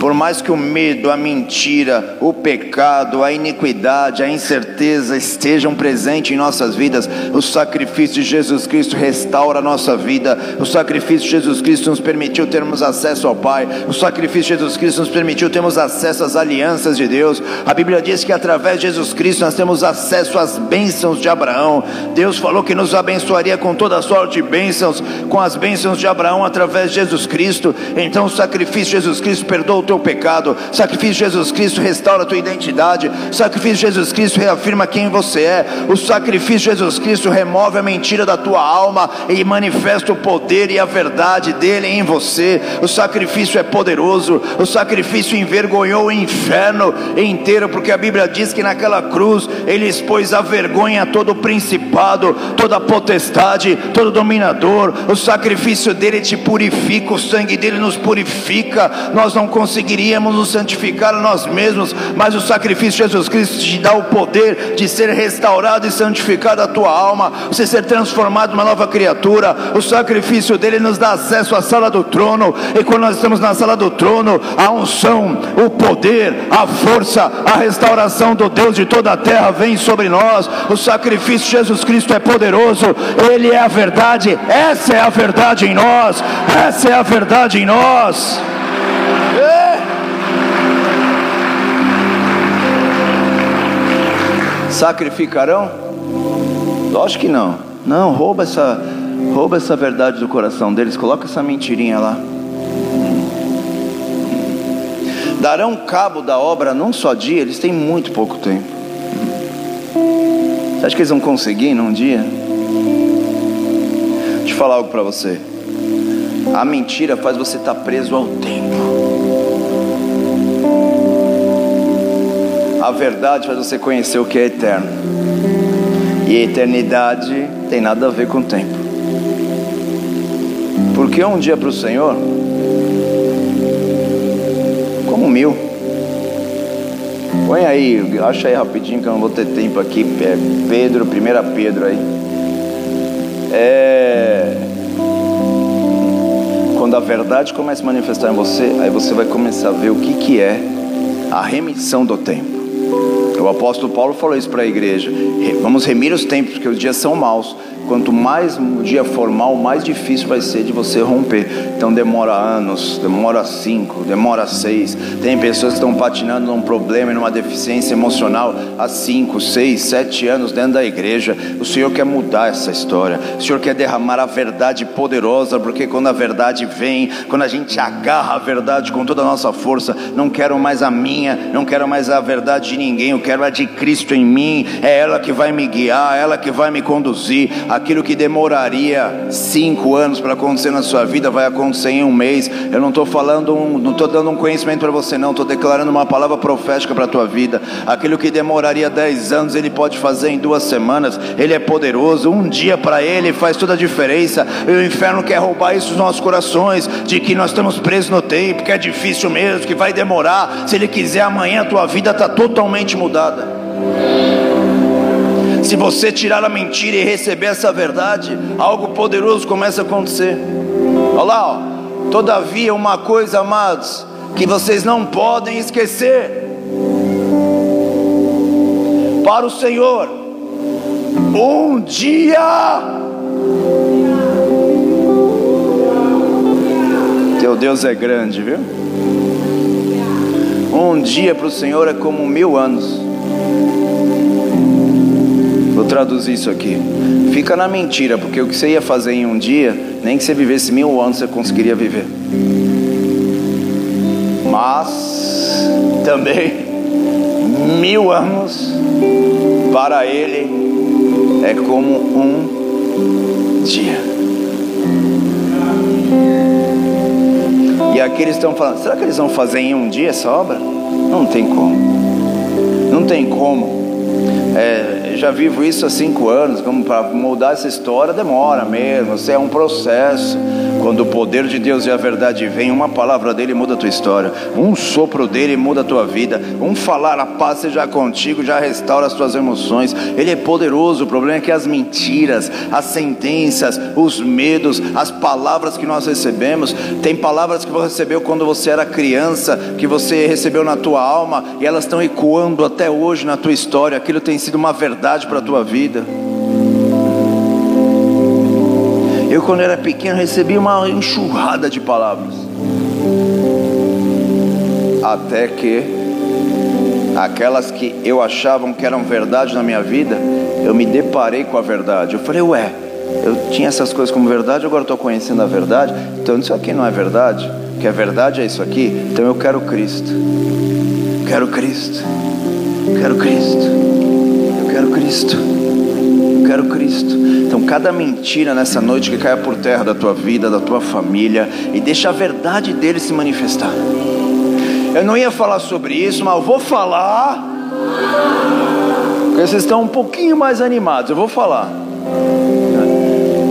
Por mais que o medo, a mentira, o pecado, a iniquidade, a incerteza estejam presentes em nossas vidas, o sacrifício de Jesus Cristo restaura a nossa vida. O sacrifício de Jesus Cristo nos permitiu termos acesso ao Pai. O sacrifício de Jesus Cristo nos permitiu termos acesso às alianças de Deus. A Bíblia diz que através de Jesus Cristo nós temos acesso às bênçãos de Abraão. Deus falou que nos abençoaria com toda a sorte de bênçãos, com as bênçãos de Abraão através de Jesus Cristo. Então o sacrifício de Jesus Cristo perdoa o teu pecado. O sacrifício de Jesus Cristo restaura a tua identidade. O sacrifício de Jesus Cristo reafirma quem você é. O sacrifício de Jesus Cristo remove a mentira da tua alma e manifesta o poder e a verdade dele em você. O sacrifício é poderoso. O sacrifício envergonhou o inferno inteiro, porque a Bíblia diz que naquela cruz ele expôs a vergonha a todo principado, toda potestade, todo dominador. O sacrifício dele te purifica, o sangue dele nos purifica. Nós não conseguiríamos nos santificar a nós mesmos, mas o sacrifício de Jesus Cristo te dá o poder de ser restaurado e santificado a tua alma, você ser transformado numa nova criatura. O sacrifício dele nos dá acesso à sala do trono, e quando nós estamos na sala do trono, a unção, o poder, a força, a restauração do Deus de toda a terra vem sobre nós. O sacrifício de Jesus Cristo é poderoso, ele é a verdade, essa é a verdade em nós, essa é a verdade em nós. Sacrificarão? Lógico que não. Não, rouba essa, rouba essa verdade do coração deles, coloca essa mentirinha lá. Darão cabo da obra num só dia, eles têm muito pouco tempo. Você acha que eles vão conseguir num dia? Deixa eu falar algo para você. A mentira faz você estar tá preso ao tempo. A verdade faz você conhecer o que é eterno. E a eternidade tem nada a ver com o tempo. Porque um dia para o Senhor, como mil. Põe aí, acha aí rapidinho que eu não vou ter tempo aqui. É Pedro, 1 Pedro aí. É. Quando a verdade começa a manifestar em você, aí você vai começar a ver o que, que é a remissão do tempo. O apóstolo Paulo falou isso para a igreja: vamos remir os tempos, porque os dias são maus. Quanto mais o dia for mal, mais difícil vai ser de você romper. Então demora anos, demora cinco, demora seis. Tem pessoas que estão patinando num problema numa deficiência emocional há cinco, seis, sete anos dentro da igreja. O Senhor quer mudar essa história. O Senhor quer derramar a verdade poderosa, porque quando a verdade vem, quando a gente agarra a verdade com toda a nossa força, não quero mais a minha, não quero mais a verdade de ninguém, eu quero a de Cristo em mim. É ela que vai me guiar, é ela que vai me conduzir aquilo que demoraria cinco anos para acontecer na sua vida vai acontecer em um mês. Eu não estou falando, um, não estou dando um conhecimento para você, não. Estou declarando uma palavra profética para a tua vida. Aquilo que demoraria dez anos, Ele pode fazer em duas semanas. Ele é poderoso. Um dia para Ele faz toda a diferença. E o inferno quer roubar isso dos nossos corações, de que nós estamos presos no tempo, que é difícil mesmo, que vai demorar. Se Ele quiser, amanhã a tua vida está totalmente mudada. Se você tirar a mentira e receber essa verdade, algo poderoso começa a acontecer. Olha lá, ó. todavia uma coisa, amados, que vocês não podem esquecer. Para o Senhor, um dia. Teu Deus é grande, viu? Um dia para o Senhor é como mil anos. Vou traduzir isso aqui. Fica na mentira, porque o que você ia fazer em um dia, nem que você vivesse mil anos você conseguiria viver. Mas também mil anos para ele é como um dia. E aqui eles estão falando, será que eles vão fazer em um dia essa obra? Não tem como. Não tem como. É, já vivo isso há cinco anos, como para mudar essa história demora mesmo, isso é um processo. Quando o poder de Deus e a verdade vem, uma palavra dele muda a tua história, um sopro dele muda a tua vida, um falar a paz seja contigo, já restaura as tuas emoções. Ele é poderoso. O problema é que as mentiras, as sentenças, os medos, as palavras que nós recebemos, tem palavras que você recebeu quando você era criança, que você recebeu na tua alma e elas estão ecoando até hoje na tua história. Aquilo tem sido uma verdade para a tua vida. Eu, quando era pequeno, recebi uma enxurrada de palavras. Até que aquelas que eu achavam que eram verdade na minha vida, eu me deparei com a verdade. Eu falei, ué, eu tinha essas coisas como verdade, agora estou conhecendo a verdade. Então isso aqui não é verdade. Que é verdade é isso aqui. Então eu quero Cristo. Quero Cristo. Quero Cristo. Eu quero Cristo. Quero Cristo. Então, cada mentira nessa noite que caia por terra da tua vida, da tua família, e deixa a verdade dele se manifestar. Eu não ia falar sobre isso, mas eu vou falar. Porque vocês estão um pouquinho mais animados, eu vou falar.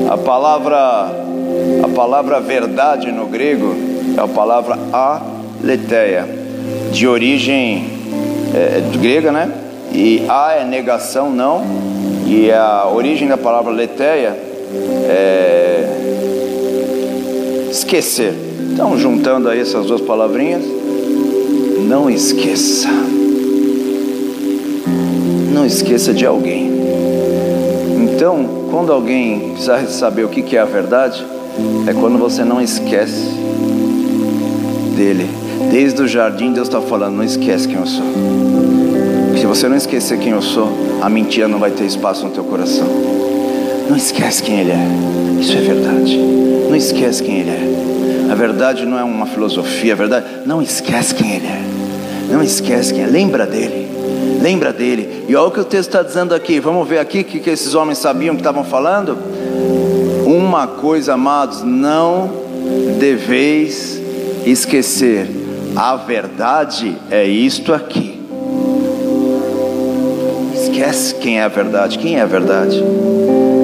A palavra, a palavra verdade no grego é a palavra aletheia, de origem é, grega, né? E a é negação, não e a origem da palavra leteia é esquecer. Então, juntando aí essas duas palavrinhas, não esqueça. Não esqueça de alguém. Então, quando alguém precisar saber o que é a verdade, é quando você não esquece dele. Desde o jardim, Deus está falando: não esquece quem eu sou. Se você não esquecer quem eu sou, a mentira não vai ter espaço no teu coração. Não esquece quem Ele é. Isso é verdade. Não esquece quem Ele é. A verdade não é uma filosofia, a verdade. Não esquece quem Ele é. Não esquece quem é. Lembra dele. Lembra dele. E olha o que o texto está dizendo aqui. Vamos ver aqui o que, que esses homens sabiam que estavam falando. Uma coisa, amados, não deveis esquecer. A verdade é isto aqui esquece quem é a verdade. Quem é a verdade?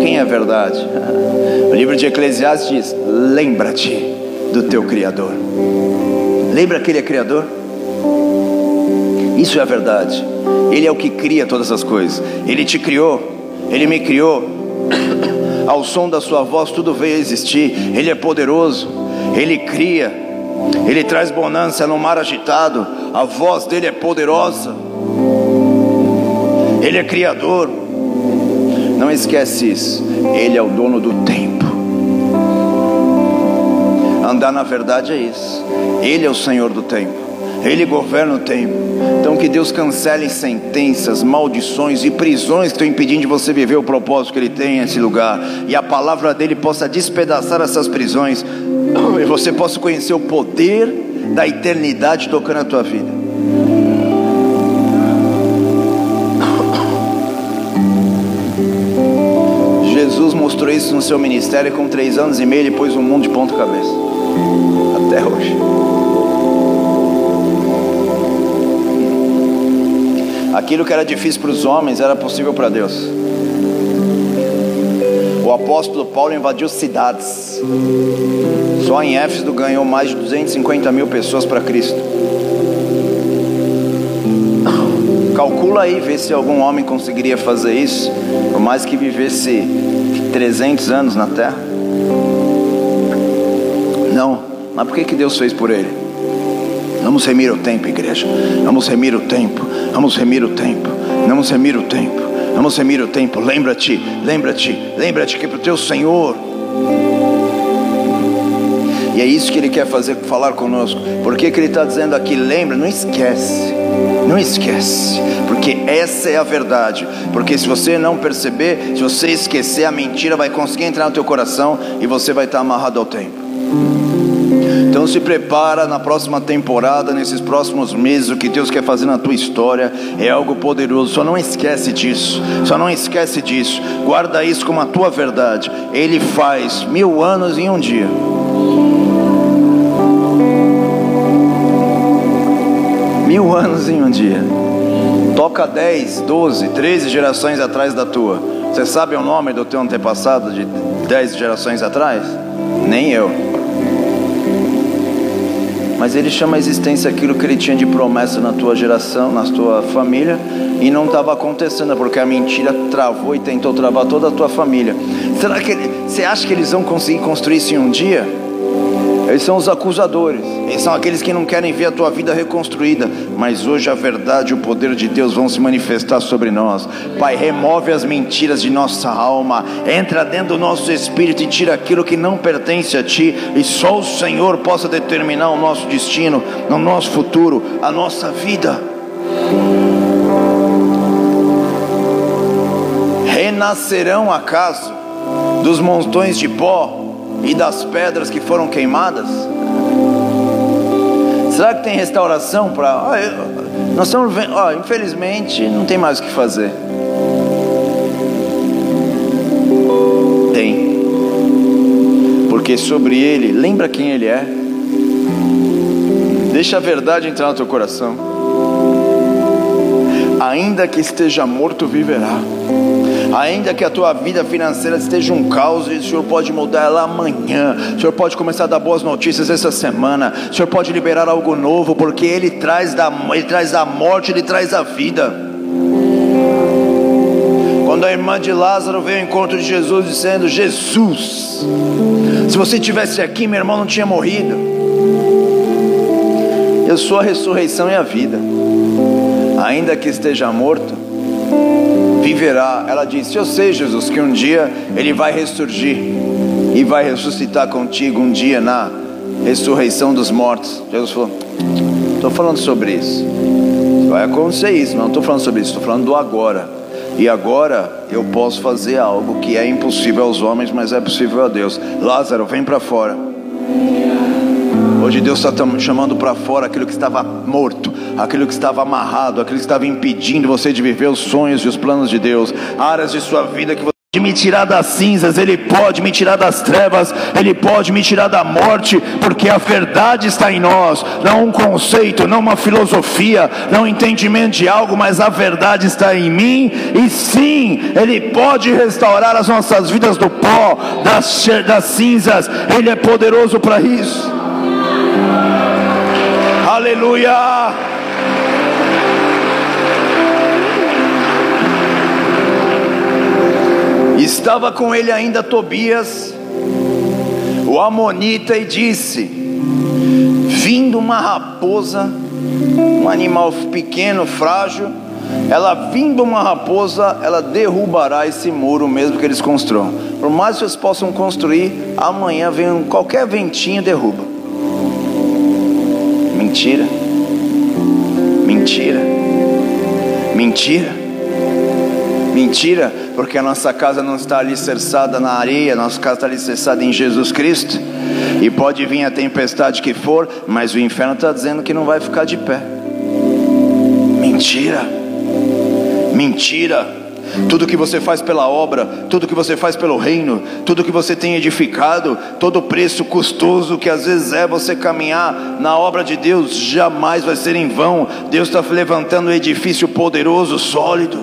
Quem é a verdade? [laughs] O livro de Eclesiastes diz: Lembra-te do teu Criador. Lembra que Ele é Criador? Isso é a verdade. Ele é o que cria todas as coisas. Ele te criou, Ele me criou. [coughs] Ao som da Sua voz, tudo veio a existir. Ele é poderoso, Ele cria, Ele traz bonança no mar agitado. A voz dele é poderosa. Ele é criador. Não esquece isso. Ele é o dono do tempo. Andar na verdade é isso. Ele é o Senhor do tempo. Ele governa o tempo. Então que Deus cancele sentenças, maldições e prisões que estão impedindo de você viver o propósito que Ele tem nesse lugar. E a palavra dele possa despedaçar essas prisões. [clears throat] E você possa conhecer o poder da eternidade tocando a tua vida. Mostrou isso no seu ministério com três anos e meio ele pôs o mundo de ponta cabeça. Até hoje. Aquilo que era difícil para os homens era possível para Deus. O apóstolo Paulo invadiu cidades. Só em Éfeso ganhou mais de 250 mil pessoas para Cristo. Calcula aí, vê se algum homem conseguiria fazer isso, por mais que vivesse 300 anos na terra? Não, mas por que, que Deus fez por ele? Vamos remir o tempo, igreja. Vamos remir o tempo. Vamos remir o tempo. Vamos remir o tempo. Vamos remir o tempo. Lembra-te, lembra-te, lembra-te que para o teu Senhor. E é isso que Ele quer fazer, falar conosco. Por que, que Ele está dizendo aqui? Lembra, não esquece. Não esquece, porque essa é a verdade. Porque se você não perceber, se você esquecer, a mentira vai conseguir entrar no teu coração e você vai estar amarrado ao tempo. Então se prepara na próxima temporada, nesses próximos meses, o que Deus quer fazer na tua história é algo poderoso. Só não esquece disso. Só não esquece disso. Guarda isso como a tua verdade. Ele faz mil anos em um dia. Mil anos em um dia. Toca 10, 12, 13 gerações atrás da tua. Você sabe o nome do teu antepassado de 10 gerações atrás? Nem eu. mas ele chama a existência aquilo que ele tinha de promessa na tua geração, na tua família, e não estava acontecendo, porque a mentira travou e tentou travar toda a tua família. Será que ele, você acha que eles vão conseguir construir isso em um dia? Eles são os acusadores, eles são aqueles que não querem ver a tua vida reconstruída, mas hoje a verdade e o poder de Deus vão se manifestar sobre nós. Pai, remove as mentiras de nossa alma, entra dentro do nosso espírito e tira aquilo que não pertence a Ti, e só o Senhor possa determinar o nosso destino, o nosso futuro, a nossa vida. Renascerão acaso dos montões de pó e das pedras que foram queimadas? Será que tem restauração para. Oh, nós estamos vendo, oh, infelizmente não tem mais o que fazer. Tem. Porque sobre ele, lembra quem ele é? Deixa a verdade entrar no teu coração. Ainda que esteja morto, viverá. Ainda que a tua vida financeira esteja um caos, o Senhor pode mudar ela amanhã. O Senhor pode começar a dar boas notícias essa semana. O Senhor pode liberar algo novo, porque Ele traz da, Ele traz a morte, Ele traz a vida. Quando a irmã de Lázaro veio ao encontro de Jesus dizendo: Jesus, se você tivesse aqui, meu irmão não tinha morrido. Eu sou a ressurreição e a vida. Ainda que esteja morto, viverá. Ela disse: Eu sei, Jesus, que um dia ele vai ressurgir e vai ressuscitar contigo um dia na ressurreição dos mortos. Jesus falou: Estou falando sobre isso. Vai acontecer isso, não estou falando sobre isso, estou falando do agora. E agora eu posso fazer algo que é impossível aos homens, mas é possível a Deus. Lázaro, vem para fora. Hoje Deus está chamando para fora aquilo que estava morto, aquilo que estava amarrado, aquilo que estava impedindo você de viver os sonhos e os planos de Deus, áreas de sua vida que você pode me tirar das cinzas, Ele pode me tirar das trevas, Ele pode me tirar da morte, porque a verdade está em nós, não um conceito, não uma filosofia, não um entendimento de algo, mas a verdade está em mim, e sim, Ele pode restaurar as nossas vidas do pó, das, das cinzas, Ele é poderoso para isso. Aleluia. Estava com ele ainda Tobias, o Amonita, e disse: Vindo uma raposa, um animal pequeno, frágil, ela vindo uma raposa, ela derrubará esse muro mesmo que eles construam. Por mais que eles possam construir, amanhã vem qualquer ventinho derruba. Mentira. Mentira. Mentira. Mentira, porque a nossa casa não está alicerçada na areia, a nossa casa está alicerçada em Jesus Cristo. E pode vir a tempestade que for, mas o inferno está dizendo que não vai ficar de pé. Mentira. Mentira. Tudo que você faz pela obra, tudo que você faz pelo reino, tudo que você tem edificado, todo o preço custoso que às vezes é você caminhar na obra de Deus, jamais vai ser em vão. Deus está levantando um edifício poderoso, sólido.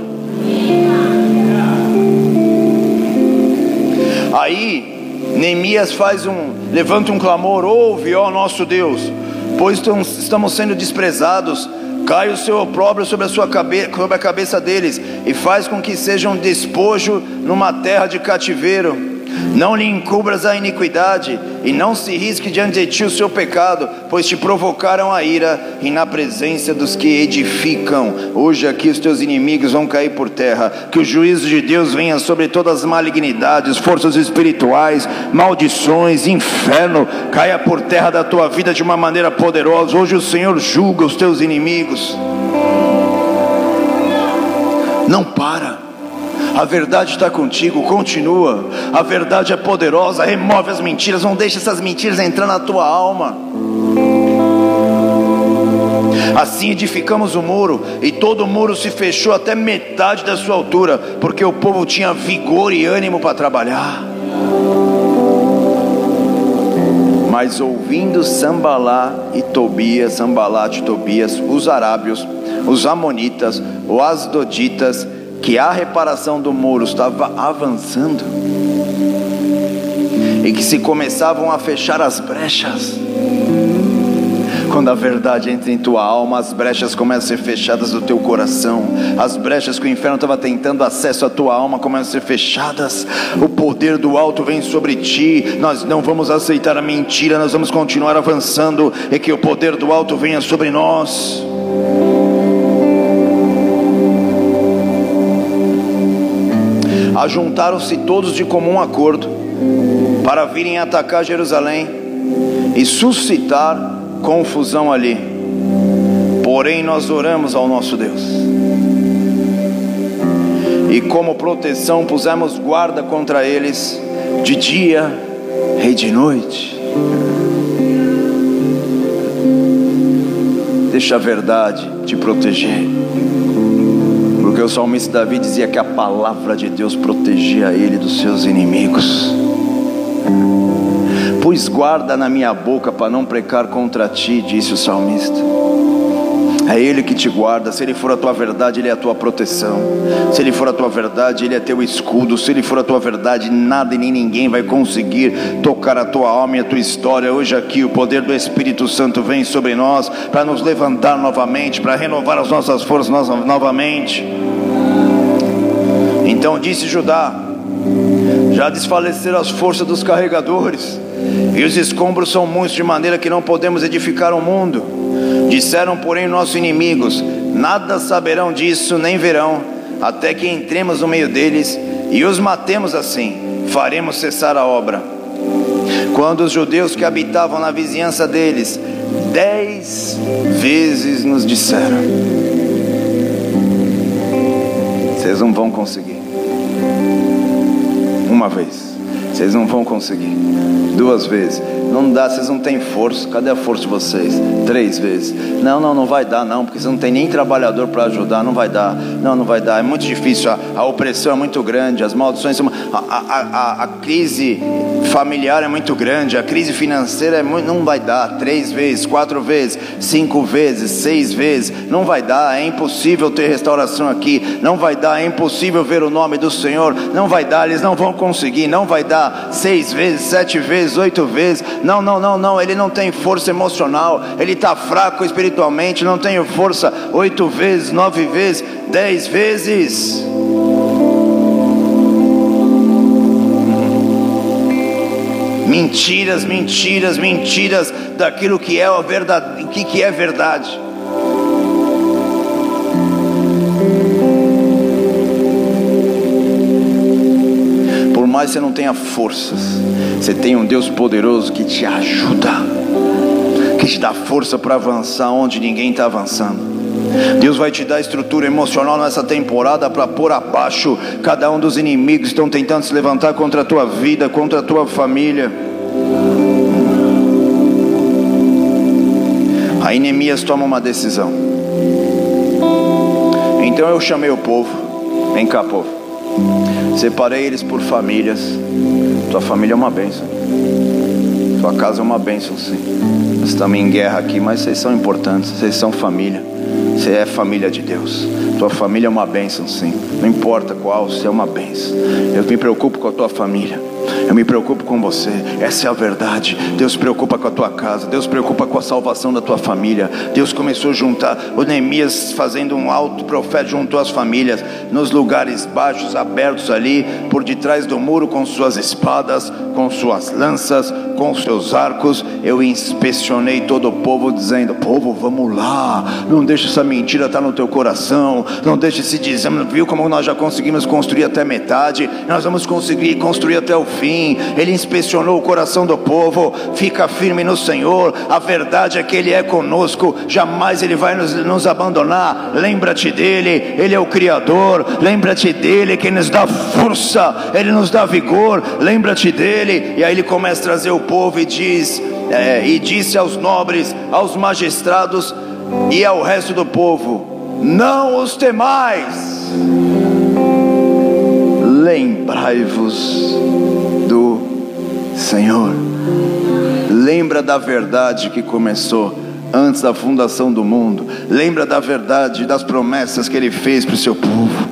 Aí Neemias faz um, levanta um clamor, ouve, ó nosso Deus, pois estamos sendo desprezados, cai o seu opróbrio sobre a sua cabeça, sobre a cabeça deles, e faz com que sejam despojo numa terra de cativeiro. Não lhe encubras a iniquidade, e não se risque diante de ti o seu pecado, pois te provocaram a ira, e na presença dos que edificam, hoje aqui os teus inimigos vão cair por terra. Que o juízo de Deus venha sobre todas as malignidades, forças espirituais, maldições, inferno, caia por terra da tua vida de uma maneira poderosa. Hoje o Senhor julga os teus inimigos. Não para. A verdade está contigo, continua. A verdade é poderosa, remove as mentiras, não deixe essas mentiras entrar na tua alma. Assim edificamos o muro, e todo o muro se fechou até metade da sua altura, porque o povo tinha vigor e ânimo para trabalhar. Mas ouvindo Sambalá e Tobias, Sambalat e Tobias, os arábios, os amonitas, os asdoditas, que a reparação do muro estava avançando e que se começavam a fechar as brechas. Quando a verdade entra em tua alma, as brechas começam a ser fechadas do teu coração. As brechas que o inferno estava tentando acesso à tua alma começam a ser fechadas. O poder do alto vem sobre ti. Nós não vamos aceitar a mentira, nós vamos continuar avançando e que o poder do alto venha sobre nós. Ajuntaram-se todos de comum acordo para virem atacar Jerusalém e suscitar confusão ali. Porém, nós oramos ao nosso Deus. E como proteção pusemos guarda contra eles de dia e de noite. Deixa a verdade te proteger. Porque o salmista Davi dizia que a palavra de Deus protegia ele dos seus inimigos. Pus guarda na minha boca para não precar contra ti, disse o salmista. É Ele que te guarda. Se Ele for a tua verdade, Ele é a tua proteção. Se Ele for a tua verdade, Ele é teu escudo. Se Ele for a tua verdade, nada e nem ninguém vai conseguir tocar a tua alma e a tua história. Hoje aqui, o poder do Espírito Santo vem sobre nós para nos levantar novamente, para renovar as nossas forças novamente. Então disse Judá: Já desfaleceram as forças dos carregadores e os escombros são muitos, de maneira que não podemos edificar o um mundo. Disseram, porém, nossos inimigos: Nada saberão disso, nem verão, até que entremos no meio deles e os matemos assim, faremos cessar a obra. Quando os judeus que habitavam na vizinhança deles, dez vezes nos disseram: Vocês não vão conseguir. Uma vez, vocês não vão conseguir duas vezes. Não dá, vocês não têm força. Cadê a força de vocês? Três vezes. Não, não, não vai dar, não, porque você não tem nem trabalhador para ajudar. Não vai dar. Não, não vai dar. É muito difícil. A, a opressão é muito grande. As maldições são. A, a, a, crise familiar é muito grande. A crise financeira é muito. Não vai dar. Três vezes, quatro vezes, cinco vezes, seis vezes. Não vai dar. É impossível ter restauração aqui. Não vai dar. É impossível ver o nome do Senhor. Não vai dar. Eles não vão conseguir. Não vai dar. Seis vezes, sete vezes, oito vezes não, não, não, não, ele não tem força emocional, ele está fraco espiritualmente, não tem força oito vezes, nove vezes, dez vezes. Mentiras, mentiras, mentiras daquilo que é a verdade, que, que é verdade. Mais você não tenha forças, você tem um Deus poderoso que te ajuda, que te dá força para avançar onde ninguém está avançando. Deus vai te dar estrutura emocional nessa temporada para pôr abaixo cada um dos inimigos que estão tentando se levantar contra a tua vida, contra a tua família. Aí Neemias toma uma decisão. Então eu chamei o povo, vem cá, povo. Separei eles por famílias. Tua família é uma bênção. Tua casa é uma bênção, sim. Nós estamos em guerra aqui, mas vocês são importantes. Vocês são família. Você é família de Deus. Tua família é uma bênção, sim. Não importa qual, você é uma bênção. Eu me preocupo com a tua família. Eu me preocupo com você. Essa é a verdade. Deus se preocupa com a tua casa. Deus se preocupa com a salvação da tua família. Deus começou a juntar. O Neemias fazendo um alto profeta juntou as famílias nos lugares baixos, abertos ali, por detrás do muro, com suas espadas, com suas lanças, com seus arcos. Eu inspecionei todo o povo, dizendo: Povo, vamos lá. Não deixe essa mentira estar no teu coração. Não deixe esse dizer, viu como nós já conseguimos construir até metade. Nós vamos conseguir construir até o fim. Ele inspecionou o coração do povo. Fica firme no Senhor. A verdade é que Ele é conosco. Jamais Ele vai nos, nos abandonar. Lembra-te dele. Ele é o Criador. Lembra-te dele que nos dá força. Ele nos dá vigor. Lembra-te dele. E aí ele começa a trazer o povo e diz: é, e disse aos nobres, aos magistrados e ao resto do povo: Não os temais lembrai-vos do Senhor. Lembra da verdade que começou antes da fundação do mundo. Lembra da verdade, das promessas que ele fez para o seu povo.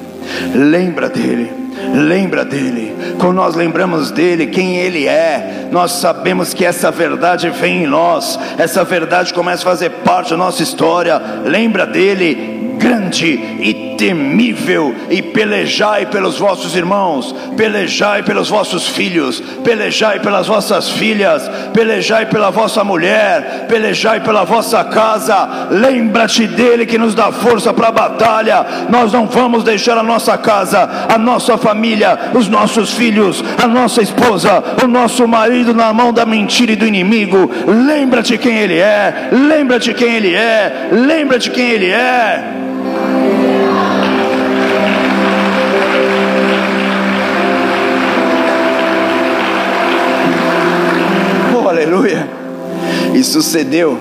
Lembra dele. Lembra dele, quando nós lembramos dele, quem ele é, nós sabemos que essa verdade vem em nós, essa verdade começa a fazer parte da nossa história. Lembra dele, grande e temível, e pelejai pelos vossos irmãos, pelejai pelos vossos filhos, pelejai pelas vossas filhas, pelejai pela vossa mulher, pelejai pela vossa casa. Lembra-te dele que nos dá força para a batalha. Nós não vamos deixar a nossa casa, a nossa família, os nossos filhos, a nossa esposa, o nosso marido na mão da mentira e do inimigo. Lembra-te quem ele é, lembra-te quem ele é, lembra-te quem ele é. E sucedeu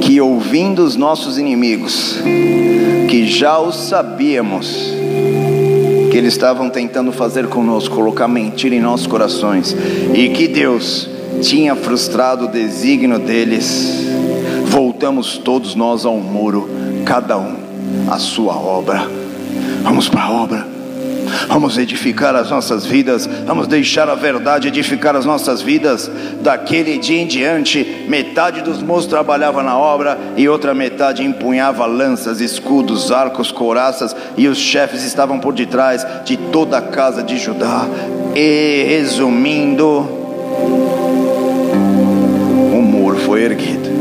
que, ouvindo os nossos inimigos, que já o sabíamos, que eles estavam tentando fazer conosco, colocar mentira em nossos corações, e que Deus tinha frustrado o desígnio deles, voltamos todos nós ao muro, cada um a sua obra. Vamos para a obra vamos edificar as nossas vidas, vamos deixar a verdade edificar as nossas vidas. Daquele dia em diante, metade dos moços trabalhava na obra e outra metade empunhava lanças, escudos, arcos, couraças, e os chefes estavam por detrás de toda a casa de Judá. E resumindo, o muro foi erguido.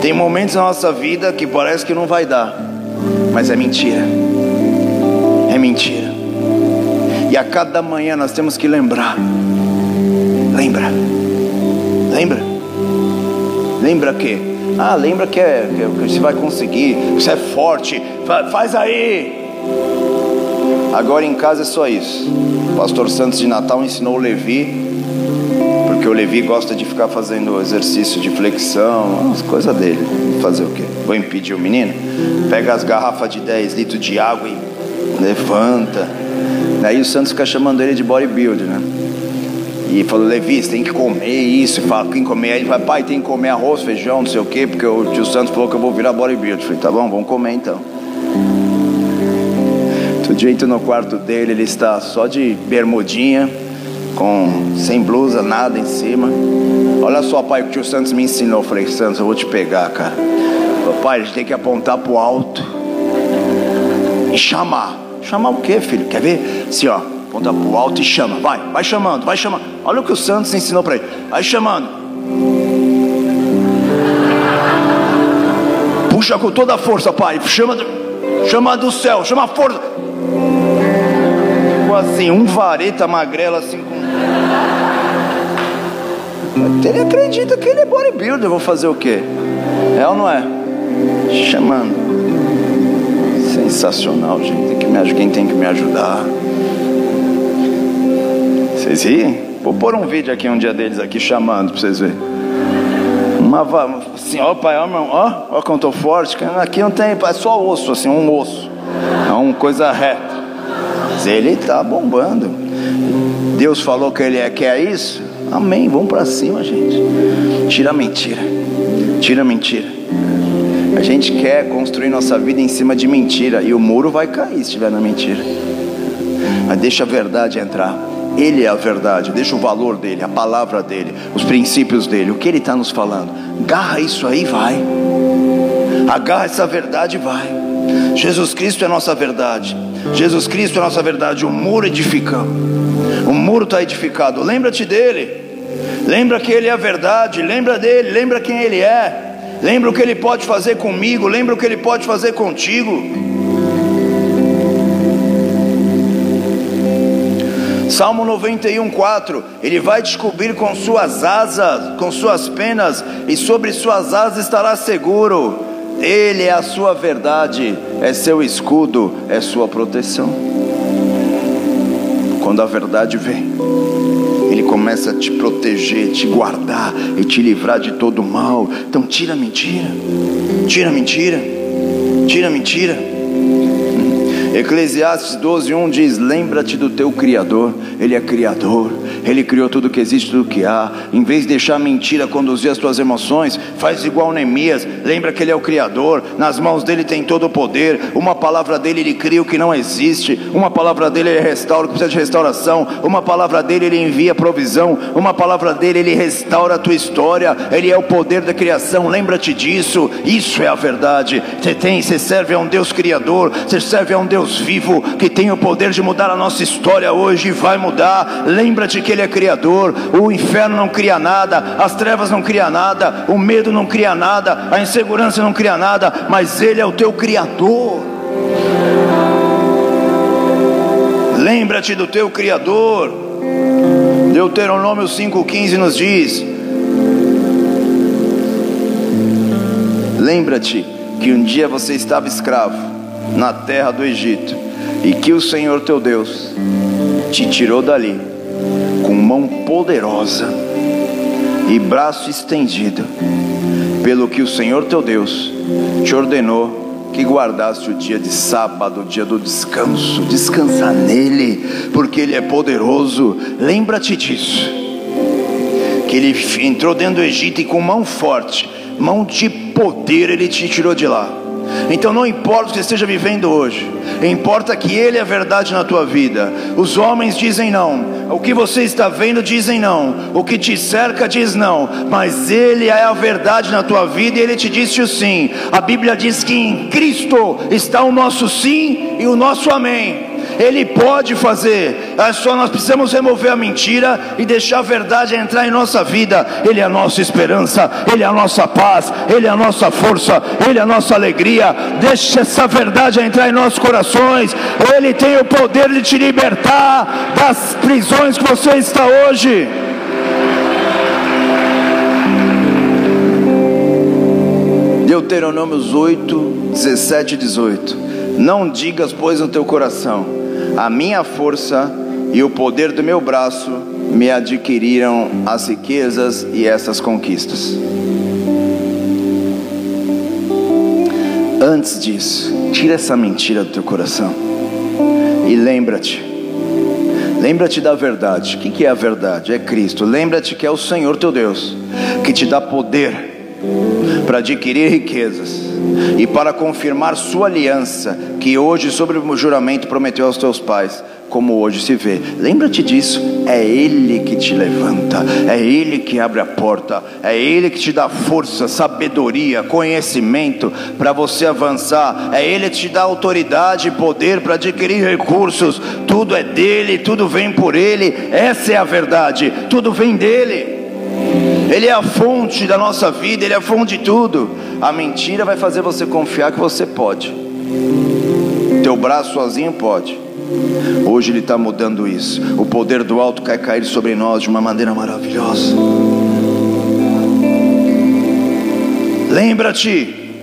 Tem momentos na nossa vida que parece que não vai dar, mas é mentira mentira. E a cada manhã nós temos que lembrar. Lembra. Lembra. Lembra que? Ah, lembra que, é, que você vai conseguir. Você é forte. Faz aí. Agora em casa é só isso. O pastor Santos de Natal ensinou o Levi. Porque o Levi gosta de ficar fazendo exercício de flexão, as coisas dele. Fazer o quê? Vou impedir o menino? Pega as garrafas de 10 litros de água e levanta. Daí o Santos fica chamando ele de bodybuilder, né? E falou, Levi, você tem que comer isso. E fala, quem comer? Aí ele fala, pai, tem que comer arroz, feijão, não sei o quê, porque o tio Santos falou que eu vou virar bodybuilder. Falei, tá bom, vamos comer então. Dia entro no quarto dele, ele está só de bermudinha, com sem blusa, nada em cima. Olha só, pai, o que o tio Santos me ensinou. Falei, Santos, eu vou te pegar, cara. pai, a gente tem que apontar pro alto e chamar. Chamar o que, filho? Quer ver? Assim, ó, aponta pro alto e chama. Vai, vai chamando, vai chamando. Olha o que o Santos ensinou para ele. Vai chamando. Puxa com toda a força, pai. Chama, chama do céu, chama a força. Ficou assim, um vareta magrela assim com. Ele acredita que ele é bodybuilder. Vou fazer o quê? É ou não é? Chamando. Sensacional, gente. Tem que me, quem tem que me ajudar? Vocês riem? Vou pôr um vídeo aqui um dia deles aqui chamando para vocês verem. Uma assim, ó pai, ó, meu, ó, ó como eu tô forte. Aqui não tem, é só osso, assim, um osso. É uma coisa reta. Mas ele tá bombando. Deus falou que ele é, quer isso? Amém. Vamos para cima, gente. Tira a mentira. Tira a mentira. A gente quer construir nossa vida em cima de mentira e o muro vai cair se estiver na mentira. Mas deixa a verdade entrar. Ele é a verdade, deixa o valor dele, a palavra dele, os princípios dele, o que ele está nos falando. Agarra isso aí, vai. Agarra essa verdade, vai. Jesus Cristo é a nossa verdade. Jesus Cristo é a nossa verdade. O muro edifica. O muro está edificado. Lembra-te dele. Lembra que ele é a verdade. Lembra dele. Lembra quem ele é. Lembra o que Ele pode fazer comigo, lembra o que Ele pode fazer contigo. Salmo 91, 4: Ele vai descobrir com suas asas, com suas penas, e sobre suas asas estará seguro. Ele é a sua verdade, é seu escudo, é sua proteção. Quando a verdade vem, começa a te proteger, te guardar e te livrar de todo mal. Então tira a mentira, tira a mentira, tira a mentira. Eclesiastes 12:1 diz: Lembra-te do teu Criador, Ele é Criador, Ele criou tudo que existe, tudo que há. Em vez de deixar a mentira conduzir as tuas emoções, faz igual Neemias. Lembra que Ele é o Criador. Nas mãos dele tem todo o poder. Uma palavra dele Ele cria o que não existe. Uma palavra dele Ele restaura o que precisa de restauração. Uma palavra dele Ele envia provisão. Uma palavra dele Ele restaura a tua história. Ele é o poder da criação. Lembra-te disso. Isso é a verdade. Você tem, você serve a um Deus Criador. Você serve a um Deus vivo que tem o poder de mudar a nossa história hoje e vai mudar. Lembra-te que Ele é Criador. O inferno não cria nada, as trevas não cria nada, o medo não cria nada, a insegurança não cria nada, mas Ele é o teu Criador. Lembra-te do teu Criador. Deuteronômio 5,15 nos diz: Lembra-te que um dia você estava escravo na terra do Egito e que o Senhor teu Deus te tirou dali com mão poderosa e braço estendido, pelo que o Senhor teu Deus te ordenou que guardasse o dia de sábado, o dia do descanso, descansa nele, porque ele é poderoso. Lembra-te disso. Que ele entrou dentro do Egito e com mão forte, mão de poder, ele te tirou de lá. Então não importa o que você esteja vivendo hoje, importa que Ele é a verdade na tua vida. Os homens dizem não, o que você está vendo dizem não, o que te cerca diz não, mas Ele é a verdade na tua vida e Ele te disse o sim. A Bíblia diz que em Cristo está o nosso sim e o nosso amém. Ele pode fazer, é só nós precisamos remover a mentira e deixar a verdade entrar em nossa vida. Ele é a nossa esperança, Ele é a nossa paz, Ele é a nossa força, Ele é a nossa alegria. Deixe essa verdade entrar em nossos corações. Ele tem o poder de te libertar das prisões que você está hoje. Deuteronômios 8, 17 e 18. Não digas, pois, no teu coração a minha força e o poder do meu braço me adquiriram as riquezas e essas conquistas. Antes disso, tira essa mentira do teu coração e lembra-te. Lembra-te da verdade. O que é a verdade? É Cristo. Lembra-te que é o Senhor teu Deus que te dá poder para adquirir riquezas e para confirmar sua aliança, que hoje, sobre o juramento, prometeu aos teus pais, como hoje se vê. Lembra-te disso, é Ele que te levanta, é Ele que abre a porta, é Ele que te dá força, sabedoria, conhecimento para você avançar, é Ele que te dá autoridade e poder para adquirir recursos. Tudo é dele, tudo vem por Ele, essa é a verdade, tudo vem dele. Ele é a fonte da nossa vida, Ele é a fonte de tudo. A mentira vai fazer você confiar que você pode. Teu braço sozinho pode. Hoje Ele está mudando isso. O poder do alto quer cair sobre nós de uma maneira maravilhosa. Lembra-te,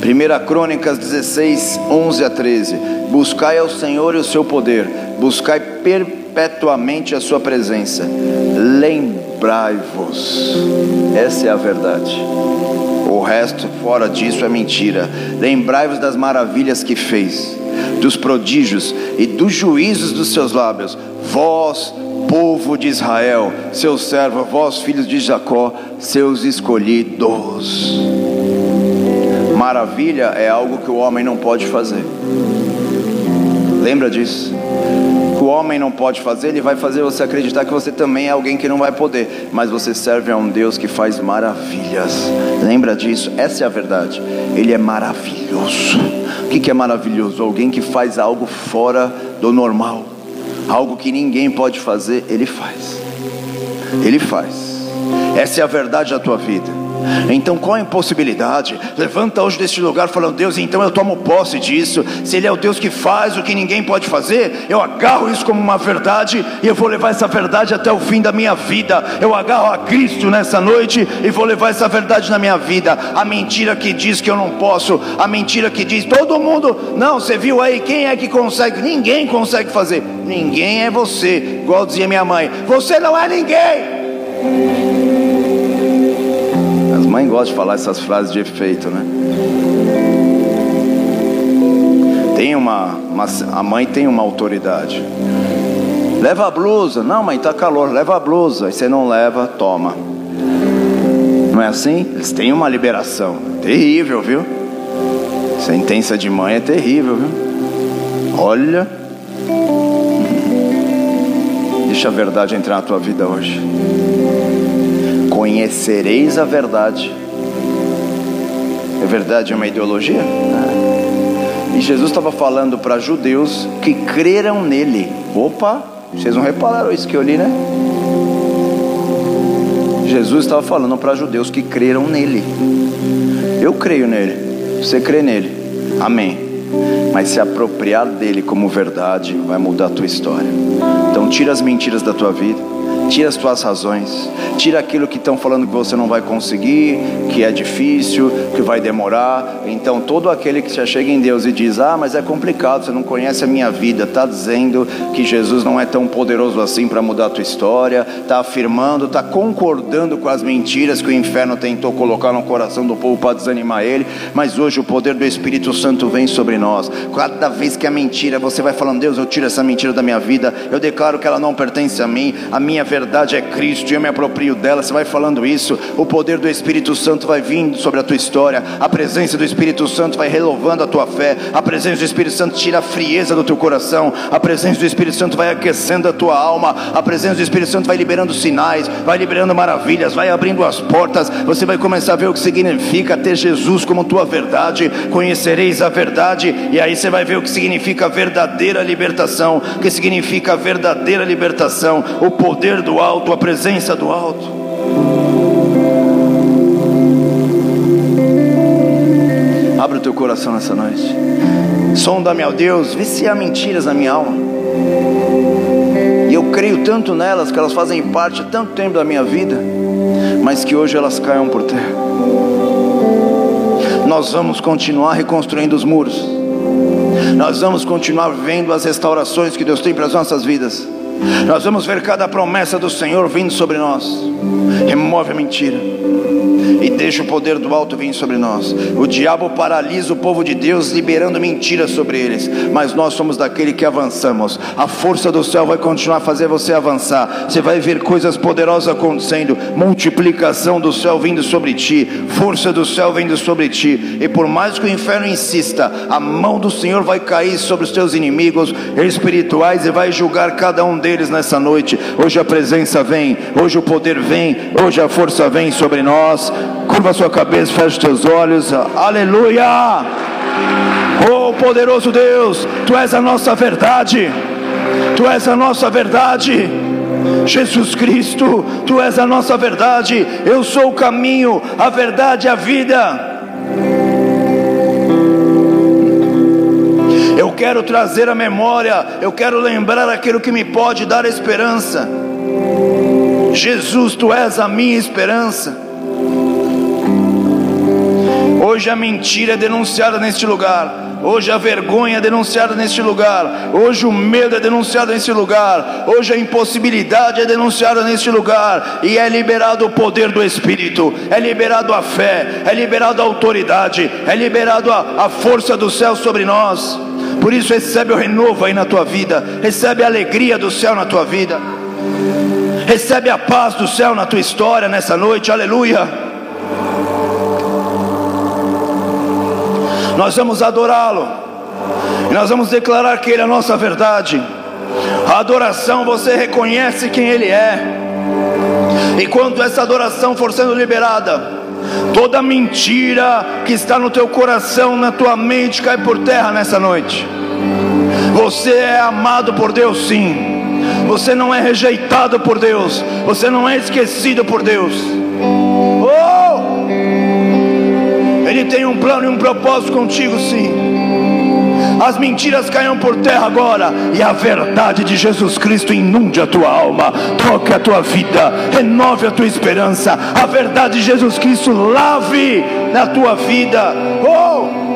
1 Crônicas 16, 11 a 13: Buscai ao Senhor e o seu poder, buscai perpetuamente a sua presença. Lembra lembrai-vos. Essa é a verdade. O resto, fora disso, é mentira. Lembrai-vos das maravilhas que fez, dos prodígios e dos juízos dos seus lábios. Vós, povo de Israel, seu servo, vós, filhos de Jacó, seus escolhidos. Maravilha é algo que o homem não pode fazer. Lembra disso? Homem não pode fazer, ele vai fazer você acreditar que você também é alguém que não vai poder, mas você serve a um Deus que faz maravilhas. Lembra disso? Essa é a verdade. Ele é maravilhoso. O que é maravilhoso? Alguém que faz algo fora do normal, algo que ninguém pode fazer, ele faz. Ele faz. Essa é a verdade da tua vida. Então qual a impossibilidade? Levanta hoje deste lugar falando, Deus, então eu tomo posse disso. Se Ele é o Deus que faz o que ninguém pode fazer, eu agarro isso como uma verdade e eu vou levar essa verdade até o fim da minha vida. Eu agarro a Cristo nessa noite e vou levar essa verdade na minha vida. A mentira que diz que eu não posso, a mentira que diz todo mundo, não, você viu aí quem é que consegue? Ninguém consegue fazer. Ninguém é você, igual dizia minha mãe. Você não é ninguém mãe gosta de falar essas frases de efeito, né? Tem uma, uma, a mãe tem uma autoridade. Leva a blusa. Não, mãe, está calor. Leva a blusa. Aí você não leva, toma. Não é assim? Eles têm uma liberação. Terrível, viu? Sentença de mãe é terrível, viu? Olha. Deixa a verdade entrar na tua vida hoje. Conhecereis a verdade. É verdade é uma ideologia? E Jesus estava falando para judeus que creram nele. Opa, vocês não repararam isso que eu li, né? Jesus estava falando para judeus que creram nele. Eu creio nele. Você crê nele. Amém. Mas se apropriar dele como verdade vai mudar a tua história. Então tira as mentiras da tua vida tira as tuas razões, tira aquilo que estão falando que você não vai conseguir, que é difícil, que vai demorar. Então, todo aquele que se chega em Deus e diz: Ah, mas é complicado, você não conhece a minha vida, está dizendo que Jesus não é tão poderoso assim para mudar a tua história, está afirmando, está concordando com as mentiras que o inferno tentou colocar no coração do povo para desanimar ele. Mas hoje o poder do Espírito Santo vem sobre nós. Cada vez que a mentira, você vai falando: Deus, eu tiro essa mentira da minha vida, eu declaro que ela não pertence a mim, a minha verdade verdade é Cristo e eu me aproprio dela. Você vai falando isso, o poder do Espírito Santo vai vindo sobre a tua história, a presença do Espírito Santo vai renovando a tua fé, a presença do Espírito Santo tira a frieza do teu coração, a presença do Espírito Santo vai aquecendo a tua alma, a presença do Espírito Santo vai liberando sinais, vai liberando maravilhas, vai abrindo as portas. Você vai começar a ver o que significa ter Jesus como tua verdade. Conhecereis a verdade, e aí você vai ver o que significa verdadeira libertação, o que significa verdadeira libertação, o poder do alto, a presença do alto. Abre o teu coração nessa noite. Sonda-me, ó Deus, vê se há mentiras na minha alma. E eu creio tanto nelas que elas fazem parte há tanto tempo da minha vida, mas que hoje elas caiam por terra. Nós vamos continuar reconstruindo os muros. Nós vamos continuar vendo as restaurações que Deus tem para as nossas vidas. Nós vamos ver cada promessa do Senhor vindo sobre nós. Remove a mentira e deixa o poder do alto vir sobre nós. O diabo paralisa o povo de Deus, liberando mentiras sobre eles, mas nós somos daquele que avançamos. A força do céu vai continuar a fazer você avançar. Você vai ver coisas poderosas acontecendo, multiplicação do céu vindo sobre ti, força do céu vindo sobre ti. E por mais que o inferno insista, a mão do Senhor vai cair sobre os teus inimigos espirituais e vai julgar cada um deles nessa noite. Hoje a presença vem, hoje o poder vem, hoje a força vem sobre nós. Curva sua cabeça, fecha os teus olhos. Aleluia! Oh poderoso Deus, Tu és a nossa verdade. Tu és a nossa verdade. Jesus Cristo, Tu és a nossa verdade. Eu sou o caminho, a verdade e a vida. Eu quero trazer a memória, eu quero lembrar aquilo que me pode dar esperança. Jesus, Tu és a minha esperança. Hoje a mentira é denunciada neste lugar. Hoje a vergonha é denunciada neste lugar. Hoje o medo é denunciado neste lugar. Hoje a impossibilidade é denunciada neste lugar. E é liberado o poder do Espírito. É liberado a fé. É liberado a autoridade. É liberado a, a força do céu sobre nós. Por isso recebe o renovo aí na tua vida. Recebe a alegria do céu na tua vida. Recebe a paz do céu na tua história nessa noite. Aleluia. nós vamos adorá-lo, e nós vamos declarar que Ele é a nossa verdade. A adoração você reconhece quem Ele é, e quando essa adoração for sendo liberada, toda mentira que está no teu coração, na tua mente, cai por terra nessa noite. Você é amado por Deus, sim. Você não é rejeitado por Deus. Você não é esquecido por Deus. Ele tem um plano e um propósito contigo, sim. As mentiras caiam por terra agora e a verdade de Jesus Cristo inunde a tua alma, toque a tua vida, renove a tua esperança. A verdade de Jesus Cristo lave na tua vida. Oh!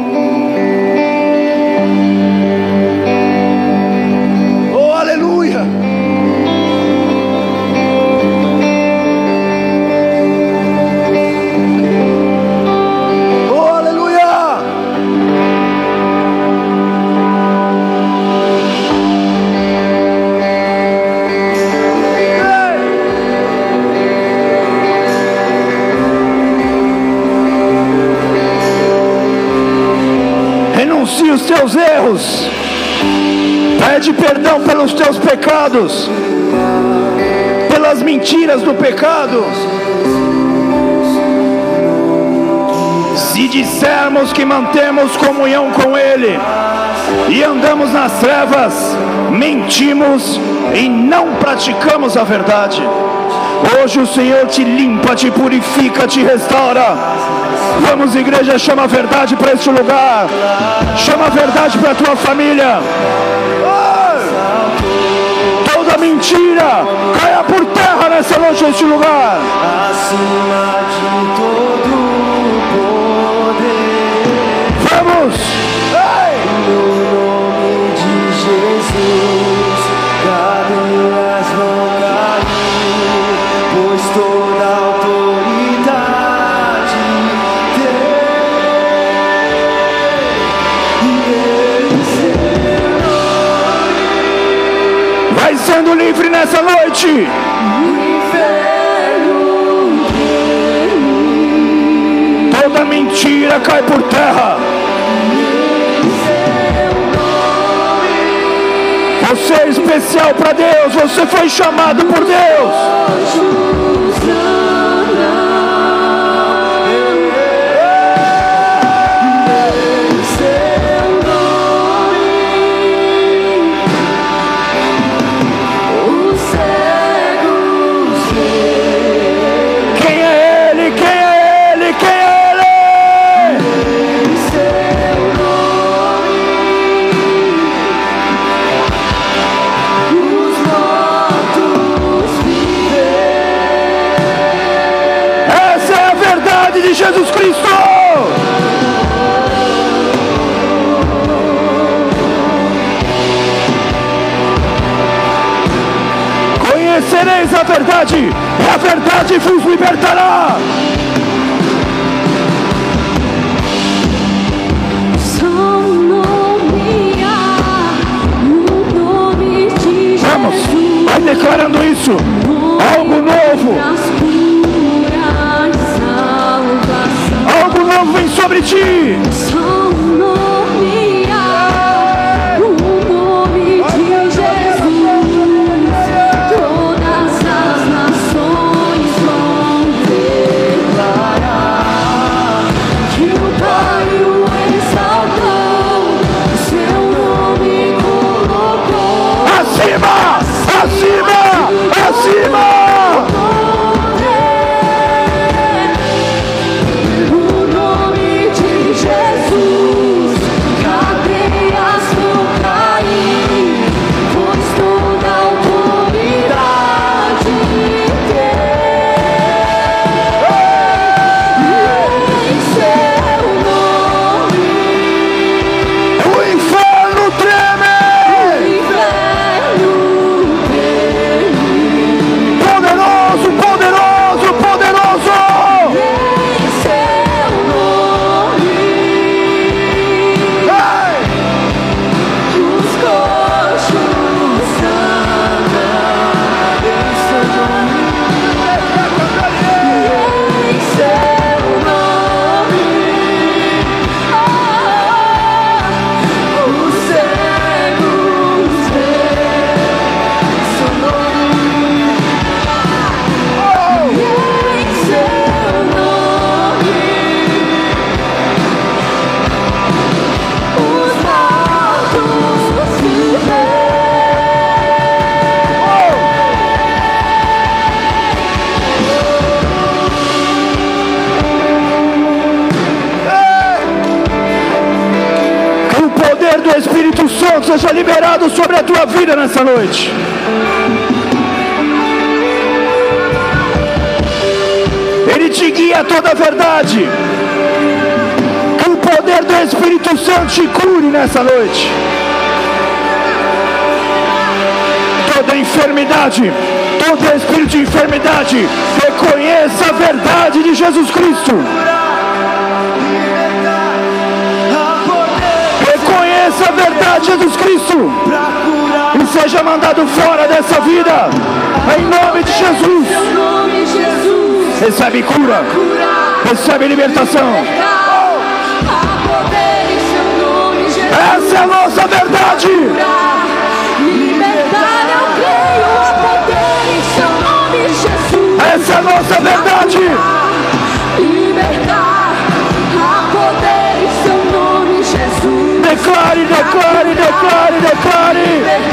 Denuncia os teus erros. Pede perdão pelos teus pecados, pelas mentiras do pecado. Se dissermos que mantemos comunhão com Ele e andamos nas trevas, mentimos e não praticamos a verdade. Hoje o Senhor te limpa, te purifica, te restaura. Vamos, igreja, chama a verdade para este lugar. Chama a verdade para a tua família. Toda mentira caia por terra nessa noite, neste lugar. Acima de todo livre nessa noite. Toda mentira cai por terra. Você é especial para Deus. Você foi chamado por Deus. Conhecereis a verdade, e a verdade vos libertará. Vamos, vai declarando isso. Algo novo. vem sobre ti. Declare, declare, declare, declare.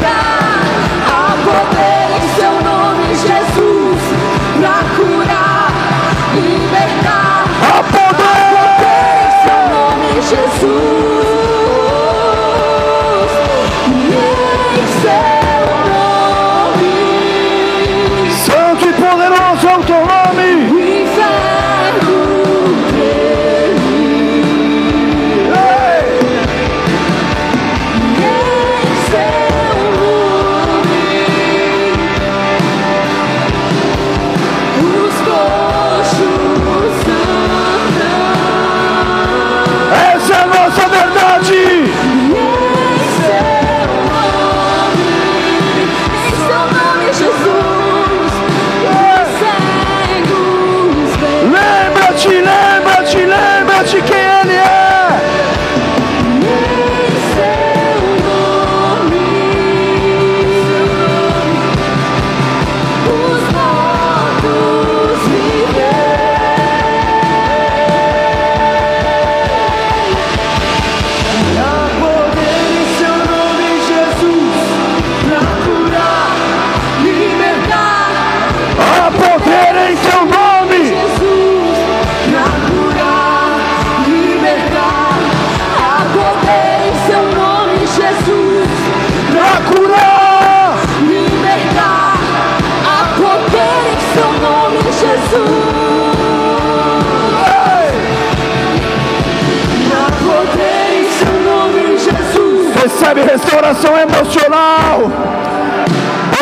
Recebe restauração emocional.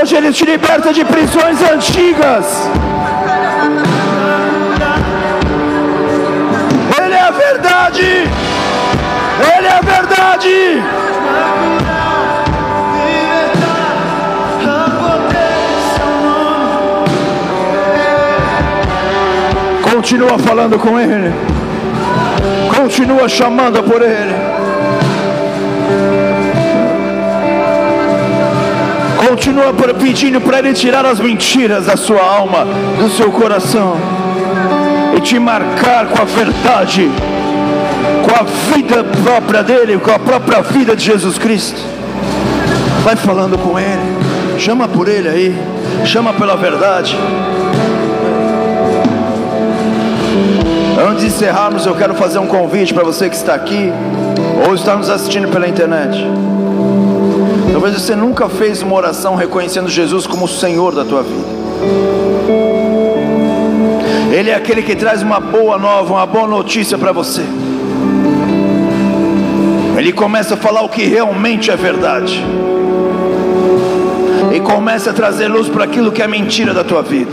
Hoje Ele te liberta de prisões antigas. Ele é a verdade. Ele é a verdade. Continua falando com Ele. Continua chamando por Ele. Continua pedindo para Ele tirar as mentiras da sua alma, do seu coração e te marcar com a verdade, com a vida própria dele, com a própria vida de Jesus Cristo. Vai falando com Ele, chama por Ele aí, chama pela verdade. Antes de encerrarmos, eu quero fazer um convite para você que está aqui ou está nos assistindo pela internet. Talvez você nunca fez uma oração reconhecendo Jesus como o Senhor da tua vida. Ele é aquele que traz uma boa nova, uma boa notícia para você. Ele começa a falar o que realmente é verdade. E começa a trazer luz para aquilo que é mentira da tua vida.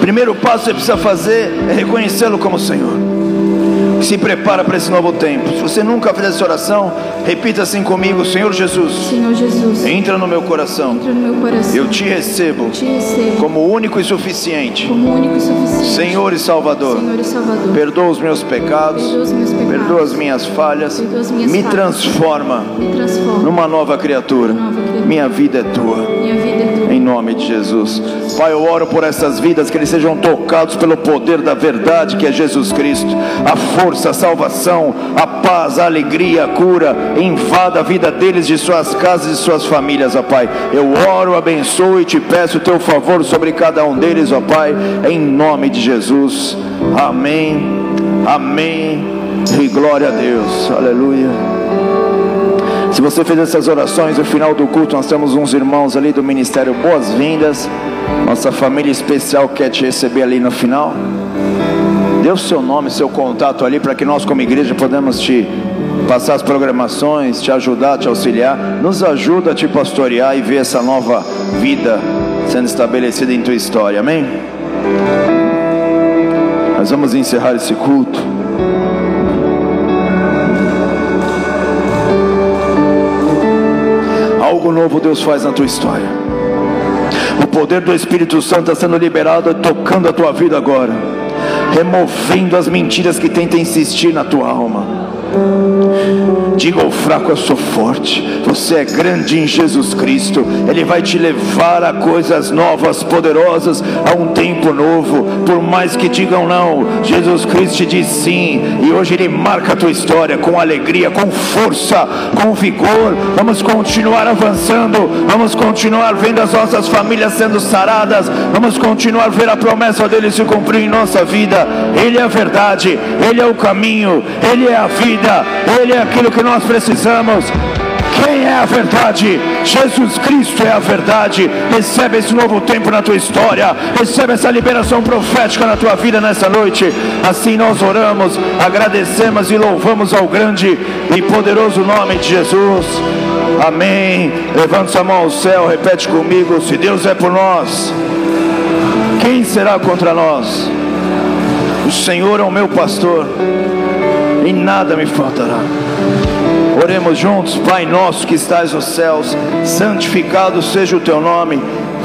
Primeiro passo que você precisa fazer é reconhecê-lo como Senhor. Se prepara para esse novo tempo. Se você nunca fez essa oração, repita assim comigo: Senhor Jesus, Senhor Jesus, entra no meu coração. entra no meu coração. Eu te recebo te recebo como único e suficiente, como único e suficiente. Senhor e Salvador. Senhor e Salvador. Perdoa os meus pecados, Perdoa os meus pecados. perdoa as minhas falhas, as minhas me falhas. transforma Me transforma. numa nova criatura. Nova criatura. Minha vida é tua. Em nome de Jesus. Pai, eu oro por essas vidas, que eles sejam tocados pelo poder da verdade que é Jesus Cristo. A força, a salvação, a paz, a alegria, a cura, invada a vida deles, de suas casas e suas famílias, ó Pai. Eu oro, abençoo e te peço o teu favor sobre cada um deles, ó Pai, em nome de Jesus. Amém. Amém. E glória a Deus. Aleluia. Se você fez essas orações, no final do culto nós temos uns irmãos ali do Ministério Boas-Vindas. Nossa família especial quer te receber ali no final. Dê o seu nome, seu contato ali para que nós como igreja podemos te passar as programações, te ajudar, te auxiliar. Nos ajuda a te pastorear e ver essa nova vida sendo estabelecida em tua história. Amém? Nós vamos encerrar esse culto. Algo novo Deus faz na tua história. O poder do Espírito Santo está sendo liberado, tocando a tua vida agora. Removendo as mentiras que tentam insistir na tua alma. Diga ao fraco: Eu sou forte. Você é grande em Jesus Cristo. Ele vai te levar a coisas novas, poderosas, a um tempo novo. Por mais que digam não, Jesus Cristo te diz sim. E hoje Ele marca a tua história com alegria, com força, com vigor. Vamos continuar avançando. Vamos continuar vendo as nossas famílias sendo saradas. Vamos continuar ver a promessa dele se cumprir em nossa vida. Ele é a verdade. Ele é o caminho. Ele é a vida. Ele é aquilo que nós precisamos. Quem é a verdade? Jesus Cristo é a verdade. Recebe esse novo tempo na tua história. Recebe essa liberação profética na tua vida nessa noite. Assim nós oramos, agradecemos e louvamos ao grande e poderoso nome de Jesus. Amém. Levante sua mão ao céu, repete comigo: se Deus é por nós, quem será contra nós? O Senhor é o meu pastor, e nada me faltará. Oremos juntos, Pai nosso que estás nos céus, santificado seja o teu nome.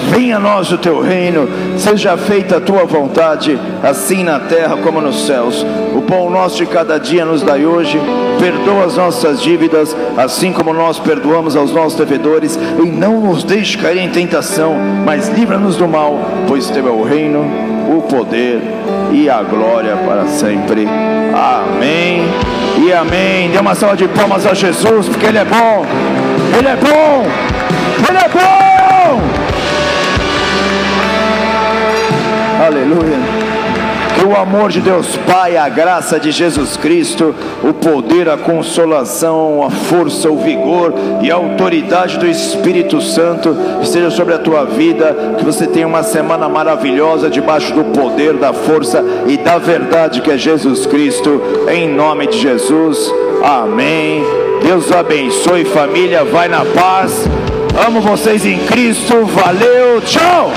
Venha a nós o teu reino, seja feita a tua vontade, assim na terra como nos céus. O pão nosso de cada dia nos dai hoje, perdoa as nossas dívidas, assim como nós perdoamos aos nossos devedores, e não nos deixe cair em tentação, mas livra-nos do mal, pois teu é o reino, o poder e a glória para sempre. Amém e amém. Dê uma salva de palmas a Jesus, porque Ele é bom, Ele é bom, Ele é bom. Aleluia. O amor de Deus Pai, a graça de Jesus Cristo, o poder, a consolação, a força, o vigor e a autoridade do Espírito Santo esteja sobre a tua vida. Que você tenha uma semana maravilhosa debaixo do poder, da força e da verdade que é Jesus Cristo. Em nome de Jesus. Amém. Deus abençoe, família. Vai na paz. Amo vocês em Cristo. Valeu. Tchau.